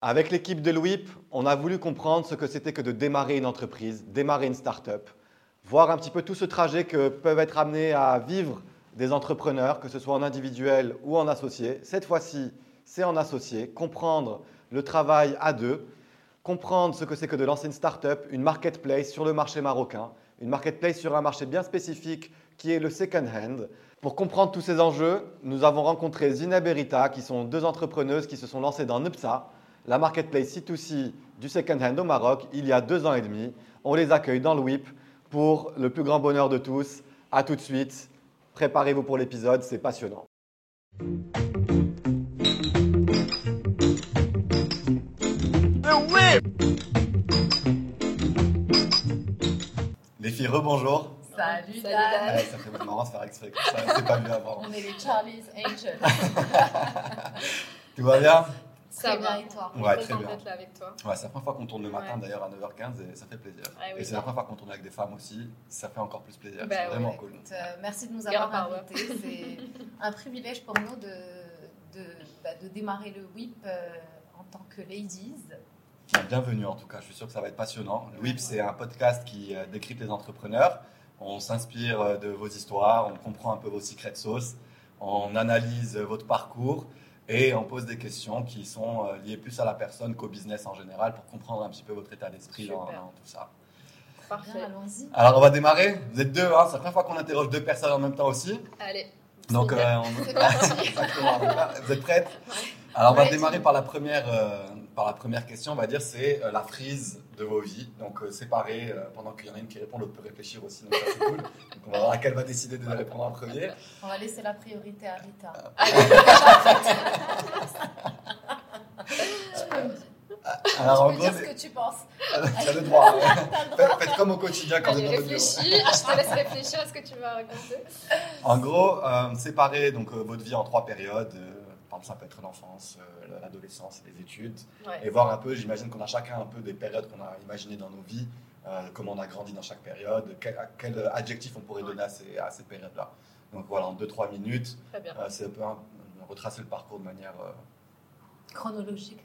Avec l'équipe de Louip, on a voulu comprendre ce que c'était que de démarrer une entreprise, démarrer une start-up, voir un petit peu tout ce trajet que peuvent être amenés à vivre des entrepreneurs, que ce soit en individuel ou en associé. Cette fois-ci, c'est en associé, comprendre le travail à deux, comprendre ce que c'est que de lancer une start-up, une marketplace sur le marché marocain, une marketplace sur un marché bien spécifique qui est le second hand. Pour comprendre tous ces enjeux, nous avons rencontré Zineb et Rita, qui sont deux entrepreneuses qui se sont lancées dans Nupsa, la marketplace C2C du second hand au Maroc, il y a deux ans et demi. On les accueille dans le WIP pour le plus grand bonheur de tous. À tout de suite. Préparez-vous pour l'épisode, c'est passionnant. Les filles, rebonjour. Salut, Salut, Dan. Dan. Ouais, ça fait marrant de faire exprès comme ça, c'est pas vu avant. On est les Charlie's Angels. Tout va bien? Ça Très va. bien, et toi Ouais, très bien. d'être là avec toi. Ouais, c'est la première fois qu'on tourne le matin Ouais. d'ailleurs à 9h15 et ça fait plaisir. Ouais, oui, et c'est la première fois qu'on tourne avec des femmes aussi, ça fait encore plus plaisir. Bah c'est ouais. vraiment cool. Écoute, euh, merci de nous avoir invités. C'est un privilège pour nous de, de, bah, de démarrer le WIP euh, en tant que ladies. Bienvenue en tout cas, je suis sûr que ça va être passionnant. Le WIP, c'est un podcast qui euh, décrypte les entrepreneurs. On s'inspire de vos histoires, on comprend un peu vos secrets sauce, on analyse votre parcours et on pose des questions qui sont euh, liées plus à la personne qu'au business en général pour comprendre un petit peu votre état d'esprit dans, tout ça. Parfait. Allons-y. Alors on va démarrer. Vous êtes deux, hein, c'est la première fois qu'on interroge deux personnes en même temps aussi. Allez. Donc, euh, on-. Exactement. Vous êtes prêtes? Alors, on va Ouais. démarrer par la première, euh, par la première question. On va dire c'est euh, la frise de vos vies. Donc, euh, euh, pendant qu'il y en a une qui répond, l'autre peut réfléchir aussi. Donc, ça, c'est cool. Donc, on va voir laquelle va décider de répondre en premier. On va laisser la priorité à Rita. Tu peux me dire. Alors, en Tu peux gros, dire ce que tu penses. tu as le droit. hein. Le droit. faites comme au quotidien quand Allez, êtes dans réfléchis. Je te laisse réfléchir à ce que tu vas raconter. En gros, euh, séparer donc, euh, votre vie en trois périodes. Par exemple, ça peut être l'enfance, euh, l'adolescence les études. Ouais. et voir un peu, j'imagine qu'on a chacun un peu des périodes qu'on a imaginées dans nos vies, euh, comment on a grandi dans chaque période, quel, quel adjectif on pourrait donner à ces, à ces périodes-là. Donc voilà, en 2-3 minutes, euh, c'est un peu un- retracer le parcours de manière... euh, Chronologique.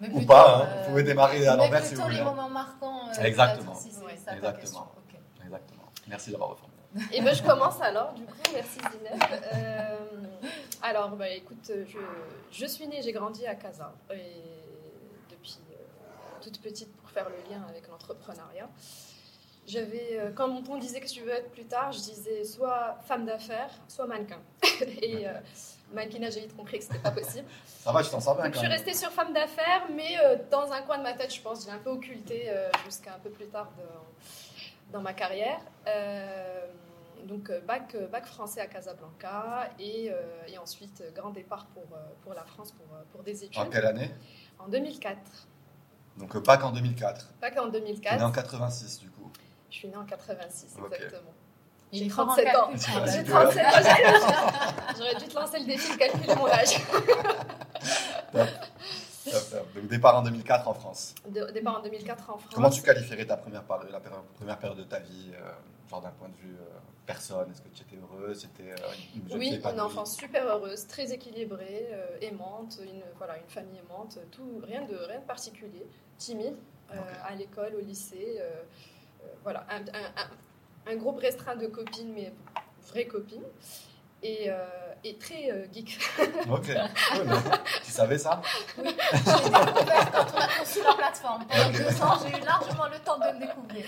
Mais ou pas, hein. euh, vous pouvez démarrer à l'envers si vous plutôt les voulez. moments marquants. euh, Exactement. Si c'est Ouais, ça ta exactement. question. Ok. Exactement. Merci d'avoir reformulé. Et ben je commence alors, du coup, merci Zineb. Euh, alors, bah, écoute, je, je suis née, j'ai grandi à Casa. Et depuis euh, toute petite, pour faire le lien avec l'entrepreneuriat, j'avais, euh, quand mon ton disait que tu veux être plus tard, je disais soit femme d'affaires, soit mannequin. Et euh, mannequinat, j'ai vite compris que c'était pas possible. Ça va, je t'en sors bien Donc, je suis restée sur femme d'affaires, mais euh, dans un coin de ma tête, je pense, j'ai un peu occulté euh, jusqu'à un peu plus tard de- dans ma carrière. Euh, donc, euh, bac, euh, bac français à Casablanca et, euh, et ensuite grand départ pour, pour la France pour, pour des études En quelle année? En 2004. Donc bac en 2004. Bac en Tu es 2004. né en 86 du coup. Je suis née en 86, Ok. exactement. J'ai est fort en 37 ans. J'ai quand même. J'ai peu. 37 ans, j'aurais- j'aurais dû te lancer le défi de calculer mon âge. Top. Donc départ en 2004 en France. De- départ en 2004 en France. Comment tu qualifierais ta première, la première période de ta vie, euh, genre d'un point de vue euh, personne? Est-ce que tu étais heureuse? C'était euh, Oui, une enfance super heureuse, très équilibrée, euh, aimante, une, voilà, une famille aimante, tout, rien, de, rien de particulier, timide, euh, à l'école, au lycée, euh, euh, voilà, un, un- un- un groupe restreint de copines, mais vraies copines, et, euh, et très euh, geek. Ok, cool. tu savais ça J'ai découvert quand on a conçu la plateforme. Pendant Ok. deux ans, j'ai eu largement le temps de le découvrir.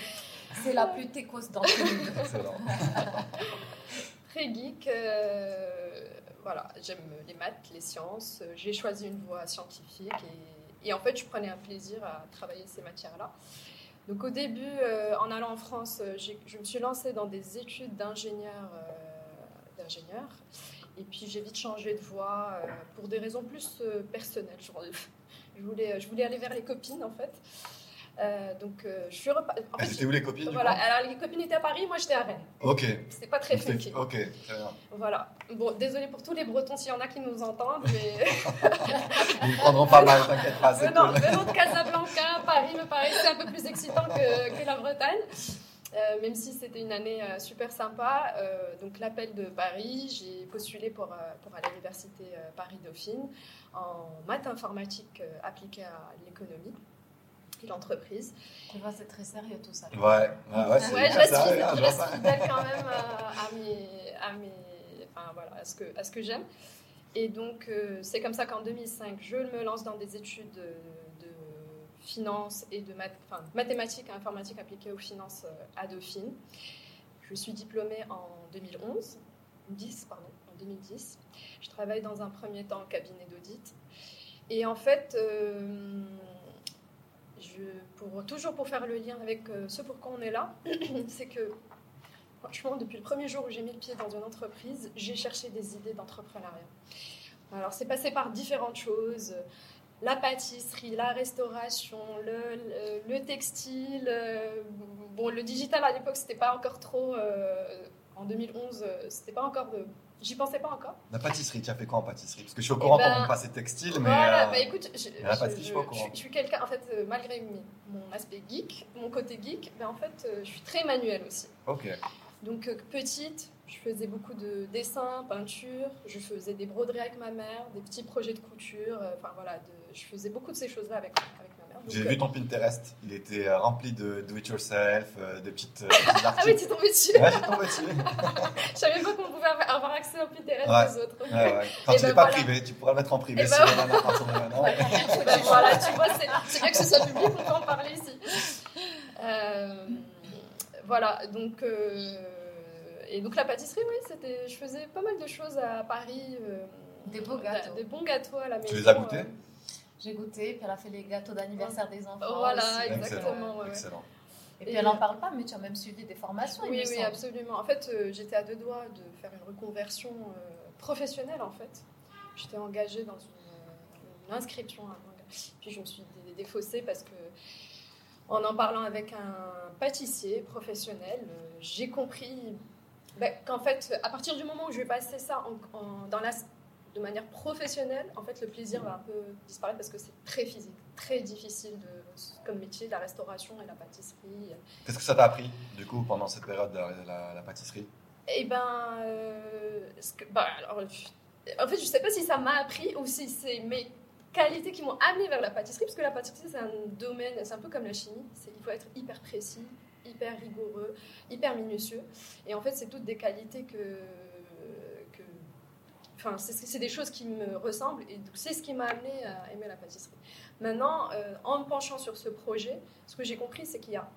C'est la plus techos d'entre nous. Excellent. très geek. euh, voilà, j'aime les maths, les sciences. J'ai choisi une voie scientifique et, et en fait, je prenais un plaisir à travailler ces matières-là. Donc au début, euh, en allant en France, je me suis lancée dans des études d'ingénieur. euh, d'ingénieur. Et puis j'ai vite changé de voie euh, pour des raisons plus euh, personnelles. Je, voulais, je voulais aller vers les copines en fait. Euh, donc euh, je suis repa- en Elles fait, étaient où les copines voilà, alors les copines étaient à Paris, moi j'étais à Rennes. Ok. C'était pas très C'était- funky. Ok, très bien. Voilà. Bon, désolé pour tous les Bretons s'il y en a qui nous entendent, mais Ils prendront pas mal, t'inquiète pas, venant, cool. venant de Casablanca, Paris me paraissait un peu plus excitant que, que la Bretagne. Euh, même si c'était une année euh, super sympa. Euh, donc l'appel de Paris, j'ai postulé pour, pour aller à l'université Paris-Dauphine en maths informatique appliquée à l'économie et l'entreprise. Tu vois, c'est très sérieux tout ça. Ouais, ouais, ouais, ouais je reste, fidèle, je reste fidèle quand même à, mes, à, mes, enfin, voilà, à ce que, à ce que j'aime. Et donc, c'est comme ça qu'en 2005, je me lance dans des études finance et de mathématiques et informatique appliquée aux finances euh, à Dauphine. Je suis diplômée en 2011, 10, pardon, en 2010. Je travaille dans un premier temps en cabinet d'audit. Et en fait, euh, je, pour, toujours pour faire le lien avec euh, ce pourquoi on est là, c'est que franchement, depuis le premier jour où j'ai mis le pied dans une entreprise, j'ai cherché des idées d'entrepreneuriat. Alors, c'est passé par différentes choses la pâtisserie, la restauration, le, le, textile. Euh, bon, le digital à l'époque, c'était pas encore trop. Euh, en 2011, euh, c'était pas encore de. J'y pensais pas encore. La pâtisserie, tu as fait quoi en pâtisserie? Parce que je suis au courant eh ben, quand on textile, mais. Voilà, bah écoute, je, la pâtisserie, je, au courant. Je, suis quelqu'un, en fait, malgré mon aspect geek, mon côté geek, ben, en fait, je suis très manuelle aussi. Ok. Donc, petite, je faisais beaucoup de dessins, peinture, je faisais des broderies avec ma mère, des petits projets de couture, enfin voilà, de je faisais beaucoup de ces choses-là avec, avec ma mère. J'ai vu ton Pinterest, il était euh, rempli de do-it-yourself, euh, de petites, petites Ah oui, tu es tombé dessus Ouais, j'ai tombé dessus Je savais pas qu'on pouvait avoir accès au Pinterest des autres. Ouais, ouais. Quand tu ben n'es pas privé, tu pourras le mettre en privé si ben... partir de maintenant. ben voilà, tu vois, c'est bien que ce soit public, on peut en parler ici. Euh, voilà, donc... et donc la pâtisserie, oui, c'était, je faisais pas mal de choses à Paris. des beaux gâteaux. Des bons gâteaux à la maison. Tu les as goûtés? J'ai goûté, puis elle a fait les gâteaux d'anniversaire des enfants. Voilà, exactement. Excellent. Et, puis elle n'en parle pas, mais tu as même suivi des formations. Oui, oui, absolument. En fait, euh, j'étais à deux doigts de faire une reconversion euh, professionnelle, en fait. J'étais engagée dans une, inscription à Puis je me suis défaussée parce que, en en parlant avec un pâtissier professionnel, euh, j'ai compris bah, qu'en fait, à partir du moment où je vais passer ça dans la de manière professionnelle, en fait, le plaisir va un peu disparaître parce que c'est très physique, très difficile de, comme métier, la restauration et la pâtisserie. Qu'est-ce que ça t'a appris, du coup, pendant cette période de la, pâtisserie? Eh ben, euh, bah, alors, en fait, je sais pas si ça m'a appris ou si c'est mes qualités qui m'ont amené vers la pâtisserie, parce que la pâtisserie, c'est un domaine, c'est un peu comme la chimie, il faut être hyper précis, hyper rigoureux, hyper minutieux. Et en fait, c'est toutes des qualités que Enfin, c'est des choses qui me ressemblent et c'est ce qui m'a amené à aimer la pâtisserie. Maintenant, euh, en me penchant sur ce projet, ce que j'ai compris, c'est qu'il y a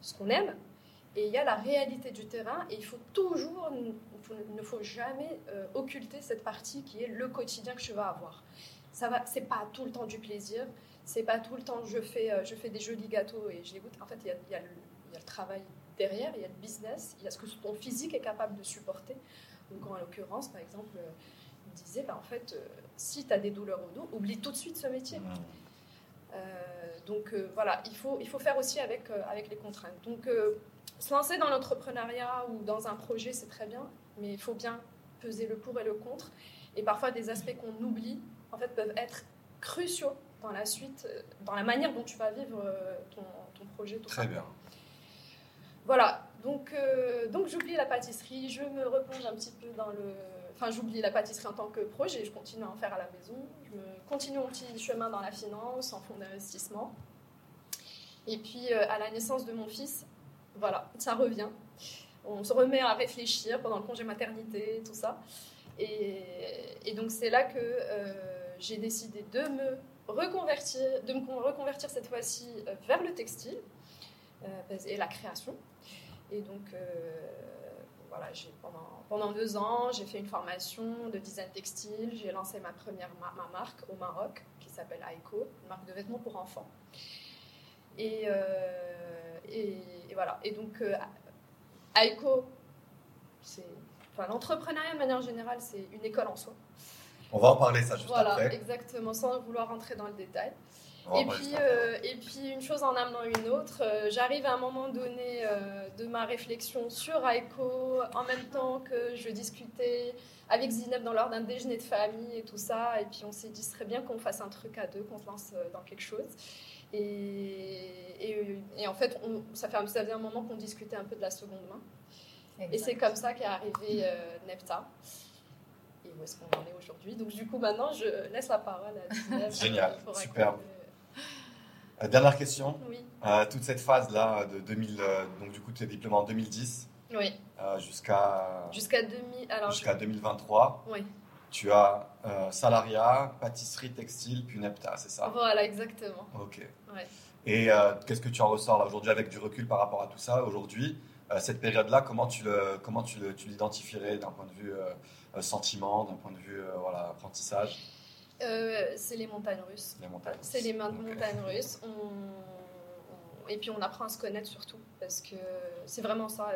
ce qu'on aime et il y a la réalité du terrain et il faut toujours, il ne faut jamais euh, occulter cette partie qui est le quotidien que je vais avoir. Ça va, c'est pas tout le temps du plaisir, c'est pas tout le temps je fais, euh, je fais des jolis gâteaux et je les goûte. En fait, il y a le travail derrière, il y a le business, il y a ce que ton physique est capable de supporter. Donc, en l'occurrence, par exemple, euh, il disait bah, en fait, euh, si tu as des douleurs au dos, oublie tout de suite ce métier. Mmh. Euh, donc voilà, il faut, il faut faire aussi avec, avec les contraintes. Donc se lancer dans l'entrepreneuriat ou dans un projet, c'est très bien, mais il faut bien peser le pour et le contre. Et parfois, des aspects qu'on oublie, en fait, peuvent être cruciaux dans la suite, dans la manière dont tu vas vivre ton, ton projet. Très bien. Voilà, donc, euh, donc j'oublie la pâtisserie, je me replonge un petit peu dans le... Enfin, j'oublie la pâtisserie en tant que projet, je continue à en faire à la maison, je continue mon petit chemin dans la finance, en fonds d'investissement. Et puis, euh, à la naissance de mon fils, voilà, ça revient. On se remet à réfléchir pendant le congé maternité, tout ça. Et, et donc, c'est là que euh, j'ai décidé de me reconvertir, de me reconvertir cette fois-ci vers le textile et la création. Et donc, euh, voilà, pendant, pendant deux ans, j'ai fait une formation de design textile. J'ai lancé ma première ma marque au Maroc, qui s'appelle Aiko, une marque de vêtements pour enfants. Et, euh, et, voilà. Et donc, euh, Aiko, c'est, enfin, l'entrepreneuriat de manière générale, c'est une école en soi. On va en parler ça juste voilà, après. exactement, sans vouloir rentrer dans le détail. Et puis, euh, et puis, une chose en amenant une autre, euh, j'arrive à un moment donné euh, de ma réflexion sur Aiko, en même temps que je discutais avec Zineb dans l'ordre d'un déjeuner de famille et tout ça. Et puis, on s'est dit, ce serait bien qu'on fasse un truc à deux, qu'on se lance dans quelque chose. Et, et, en fait, on, ça, fait, ça faisait un moment qu'on discutait un peu de la seconde main. Et c'est comme ça qu'est arrivé euh, Nepta. Et où est-ce qu'on en est aujourd'hui? Donc du coup, maintenant, je laisse la parole à Zineb. Génial, superbe. Euh, dernière question. Oui. Euh, toute cette phase-là de 2000, donc du coup, tu es diplômé en 2010. Oui. jusqu'à jusqu'à 2000, alors jusqu'à 2023. Oui. Tu as salariat, pâtisserie, textile, puis Nepta, c'est ça? Voilà, exactement. Ok. Ouais. Et qu'est-ce que tu en ressors là aujourd'hui avec du recul par rapport à tout ça aujourd'hui? Euh, cette période-là, comment tu le, comment tu l'identifierais d'un point de vue euh, euh, sentiment, d'un point de vue voilà, apprentissage? C'est les montagnes russes. Les montagnes. C'est les montagnes russes. Et puis on apprend à se connaître surtout parce que c'est vraiment ça.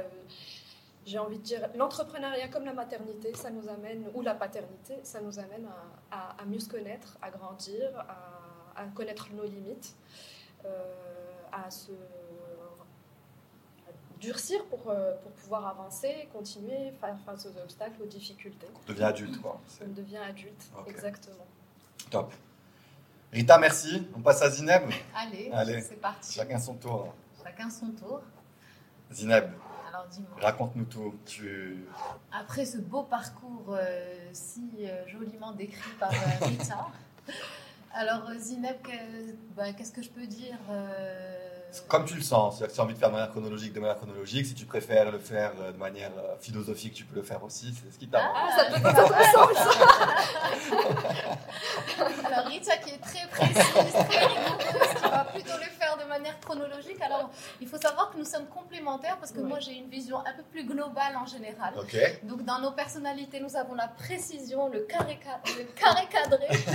j'ai envie de dire, l'entrepreneuriat comme la maternité, ça nous amène, ou la paternité, ça nous amène à, à, mieux se connaître, à grandir, à, à connaître nos limites, à se durcir pour, euh, pour pouvoir avancer, continuer, faire face aux obstacles, aux difficultés. On devient adulte, quoi. On devient adulte, exactement. Top. Rita, merci. On passe à Zineb. Allez, Allez. c'est parti. Chacun son tour. Chacun son tour. Zineb. Raconte-nous tout. Tu... Après ce beau parcours euh, si euh, joliment décrit par Rita, alors Zineb, bah, qu'est-ce que je peux dire comme tu le sens. Si tu as envie de faire de manière chronologique, de manière chronologique. Si tu préfères le faire euh, de manière euh, philosophique, tu peux le faire aussi. C'est ce qui t'arrange. Ah, ça peut être Alors Rita qui est très précise, très rigoureuse, qui va plutôt le faire de manière chronologique. Alors il faut savoir que nous sommes complémentaires parce que moi j'ai une vision un peu plus globale en général. Donc dans nos personnalités, nous avons la précision, le carré, le carré cadré, comme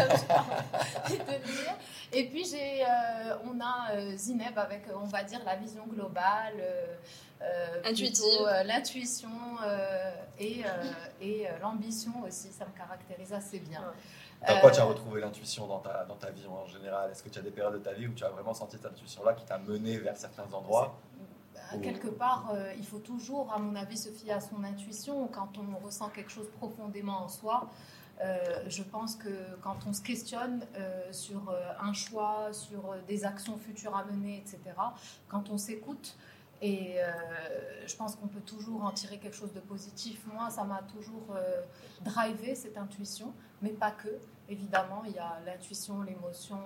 envie de dire. Et puis j'ai, euh, on a Zineb avec on va dire, la vision globale. Euh, euh, l'intuition euh, et, et l'ambition aussi, ça me caractérise assez bien. Dans quoi tu as retrouvé l'intuition dans ta, dans ta vie en général? Est-ce que tu as des périodes de ta vie où tu as vraiment senti cette intuition-là qui t'a mené vers certains endroits? Bah, Quelque part, il faut toujours, à mon avis, se fier à son intuition. Quand on ressent quelque chose profondément en soi, euh, je pense que quand on se questionne euh, sur euh, un choix, sur des actions futures à mener, etc., quand on s'écoute, et je pense qu'on peut toujours en tirer quelque chose de positif. Moi, ça m'a toujours drivé cette intuition, mais pas que. Évidemment, il y a l'intuition, l'émotion,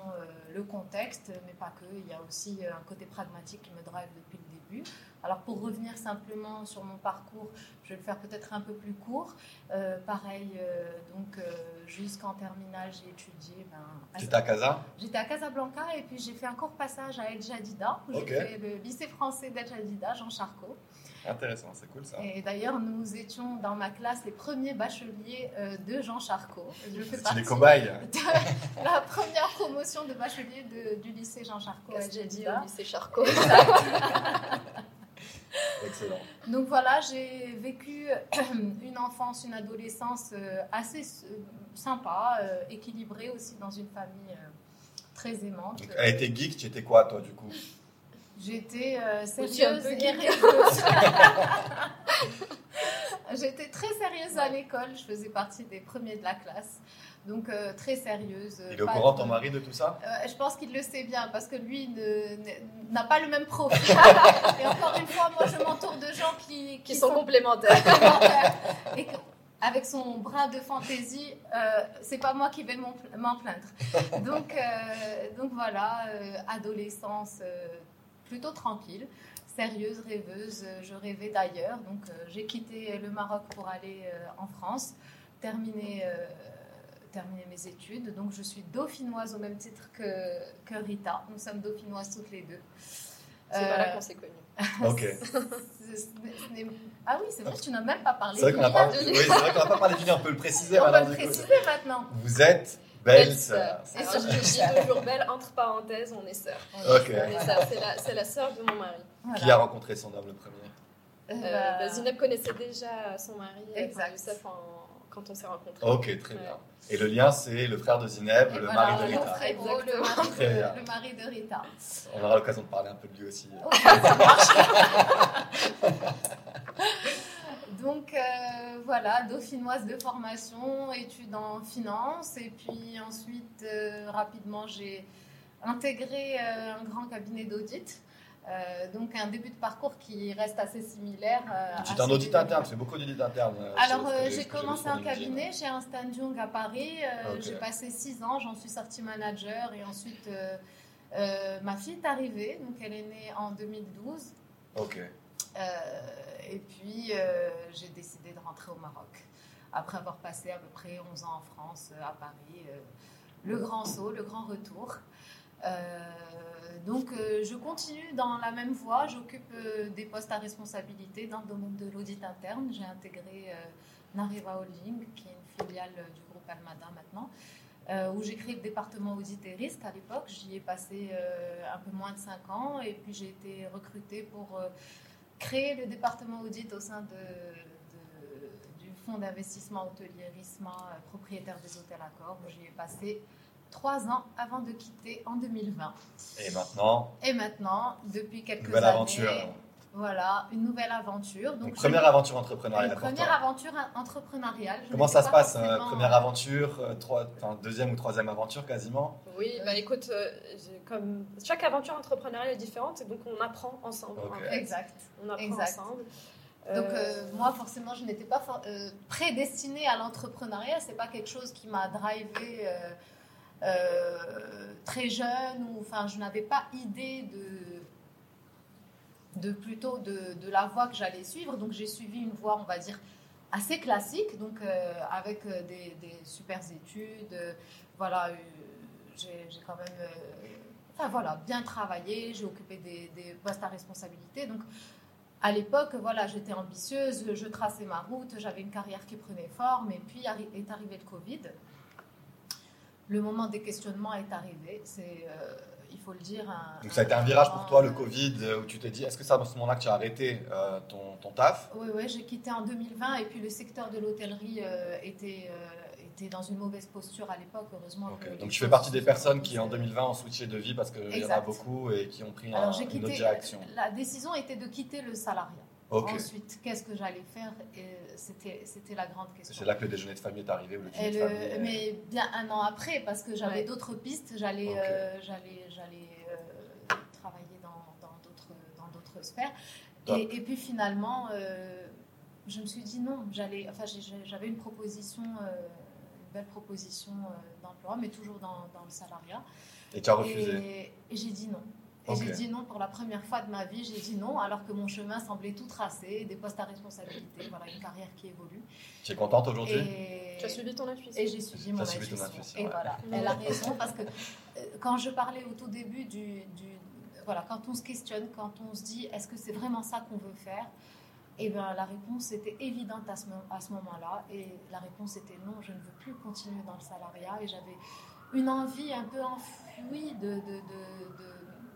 le contexte, mais pas que. Il y a aussi un côté pragmatique qui me drive depuis le début. Alors pour revenir simplement sur mon parcours, je vais le faire peut-être un peu plus court. Euh, pareil, euh, donc euh, jusqu'en terminale, j'ai étudié. Ben, J'étais à Casa? J'étais à Casablanca et puis j'ai fait un court passage à El Jadida. J'ai fait le lycée français d'El Jadida, Jean Charcot. Intéressant, c'est cool ça. Et d'ailleurs, nous étions dans ma classe les premiers bacheliers de Jean Charcot. Je fais partie les cobayes. De la première promotion de bachelier du lycée Jean Charcot à El Jadida. lycée Charcot. Excellent. Donc voilà, j'ai vécu une enfance, une adolescence euh, assez euh, sympa, euh, équilibrée aussi dans une famille très aimante. elle était geek, tu étais quoi toi du coup? J'étais sérieuse et rêveuse. J'étais très sérieuse à l'école, je faisais partie des premiers de la classe donc euh, très sérieuse. Il est au courant, ton mari, de tout ça? Euh, Je pense qu'il le sait bien, parce que lui n'a pas le même profil. et encore une fois, moi, je m'entoure de gens qui, qui, sont, complémentaires. et avec son bras de fantaisie, euh, c'est pas moi qui vais m'en plaindre. Donc, euh, donc voilà, adolescence plutôt tranquille sérieuse, rêveuse. Je rêvais d'ailleurs. Donc, j'ai quitté le Maroc pour aller en France, terminer terminé mes études. Donc, je suis dauphinoise au même titre que, que Rita. Nous sommes dauphinoises toutes les deux. C'est euh, là qu'on s'est connus. Ok. ah oui, c'est vrai, tu n'as même pas parlé. C'est vrai qu'on n'a pas, oui, pas parlé du On peut le préciser. On peut le préciser maintenant. Vous êtes belle sœur. je dis toujours belle, entre parenthèses, on est sœur. Ok. C'est la, sœur de mon mari. Qui a rencontré son homme le premier? Euh, bah, Zineb connaissait déjà son mari, exact. Youssef, en, quand on s'est rencontrés. Ok, très bien. Et le lien, c'est le frère de Zineb, le mari de Rita. le, mari de, le mari de Rita. On aura l'occasion de parler un peu de lui aussi. Donc euh, voilà, dauphinoise de formation, études en finance, et puis ensuite euh, rapidement j'ai intégré euh, un grand cabinet d'audit. Euh, donc un début de parcours qui reste assez similaire. euh, en celui audit interne, tu fais beaucoup d'audit interne. euh, Alors c'est euh, j'ai commencé un LinkedIn. cabinet chez Instant Young à Paris. Ok. J'ai passé six ans, j'en suis sortie manager et ensuite ma fille est arrivée, donc elle est née en 2012. Ok. Et puis, j'ai décidé de rentrer au Maroc. Après avoir passé à peu près 11 ans en France, à Paris. le grand saut, le grand retour. Euh, donc, euh, je continue dans la même voie. J'occupe euh, des postes à responsabilité dans le domaine de l'audit interne. J'ai intégré euh, Nareva Holding, qui est une filiale euh, du groupe Almada maintenant, euh, où j'ai créé le département audit et risque à l'époque. J'y ai passé euh, un peu moins de 5 ans et puis j'ai été recrutée pour euh, créer le département audit au sein du fonds d'investissement hôtelier Risma, euh, propriétaire des hôtels Accor, où j'y ai passé trois ans avant de quitter en 2020. Et maintenant, Et maintenant, depuis quelques nouvelle années, aventure. voilà, une nouvelle aventure. Donc, première aventure entrepreneuriale une pour première toi. aventure entrepreneuriale. Je Comment ça se pas passe euh, Première aventure, euh, trois- enfin, deuxième ou troisième aventure quasiment? Oui, bah écoute, euh, comme chaque aventure entrepreneuriale est différente, et donc on apprend ensemble. Ok. en fait. Exact. On apprend Exact. ensemble. Donc Euh, euh, moi forcément je n'étais pas for- euh, prédestinée à l'entrepreneuriat, c'est pas quelque chose qui m'a drivé euh, euh, très jeune ou enfin je n'avais pas idée de de plutôt de, de la voie que j'allais suivre donc j'ai suivi une voie on va dire assez classique donc euh, avec euh, des, des super études voilà j'ai quand même enfin voilà bien travaillé j'ai occupé des, des postes à responsabilité donc à l'époque, voilà, j'étais ambitieuse, je traçais ma route, j'avais une carrière qui prenait forme, et puis est arrivé le Covid. Le moment des questionnements est arrivé, c'est, euh, il faut le dire, un, Donc ça a été un virage pour toi, le Covid, euh, où tu t'es dit, est-ce que c'est à ce moment-là que tu as arrêté euh, ton, ton taf? Oui, oui, j'ai quitté en 2020 et puis le secteur de l'hôtellerie euh, était, était dans une mauvaise posture à l'époque, heureusement. Donc tu fais partie des personnes qui en mises, euh, 2020 ont switché de vie parce qu'il y en a beaucoup et qui ont pris un- Alors une autre quitté, direction. la décision était de quitter le salariat. Ok. Ensuite, qu'est-ce que j'allais faire? C'était la grande question. C'est là que le déjeuner de famille est arrivé ou le dîner Et de le- famille. euh, mais bien un an après, parce que j'avais Ouais. d'autres pistes, j'allais Ok. euh, euh, travailler dans d'autres sphères. Et, et puis finalement, euh, je me suis dit non, j'allais. Enfin, j'avais une proposition, une belle proposition d'emploi, mais toujours dans, dans le salariat. Et tu as refusé. Et, et j'ai dit non. Et j'ai dit non pour la première fois de ma vie. J'ai dit non alors que mon chemin semblait tout tracé, des postes à responsabilité, voilà une carrière qui évolue. Tu es contente aujourd'hui? Et Tu as suivi ton intuition. et j'ai suivi mon suivi ton intuition. intuition, Et ouais. voilà, elle a raison parce que euh, quand je parlais au tout début du, du- voilà, quand on se questionne, quand on se dit est-ce que c'est vraiment ça qu'on veut faire, et ben la réponse était évidente à ce, mo- à ce moment-là et la réponse était non, je ne veux plus continuer dans le salariat et j'avais une envie un peu enfouie de, de- de- de-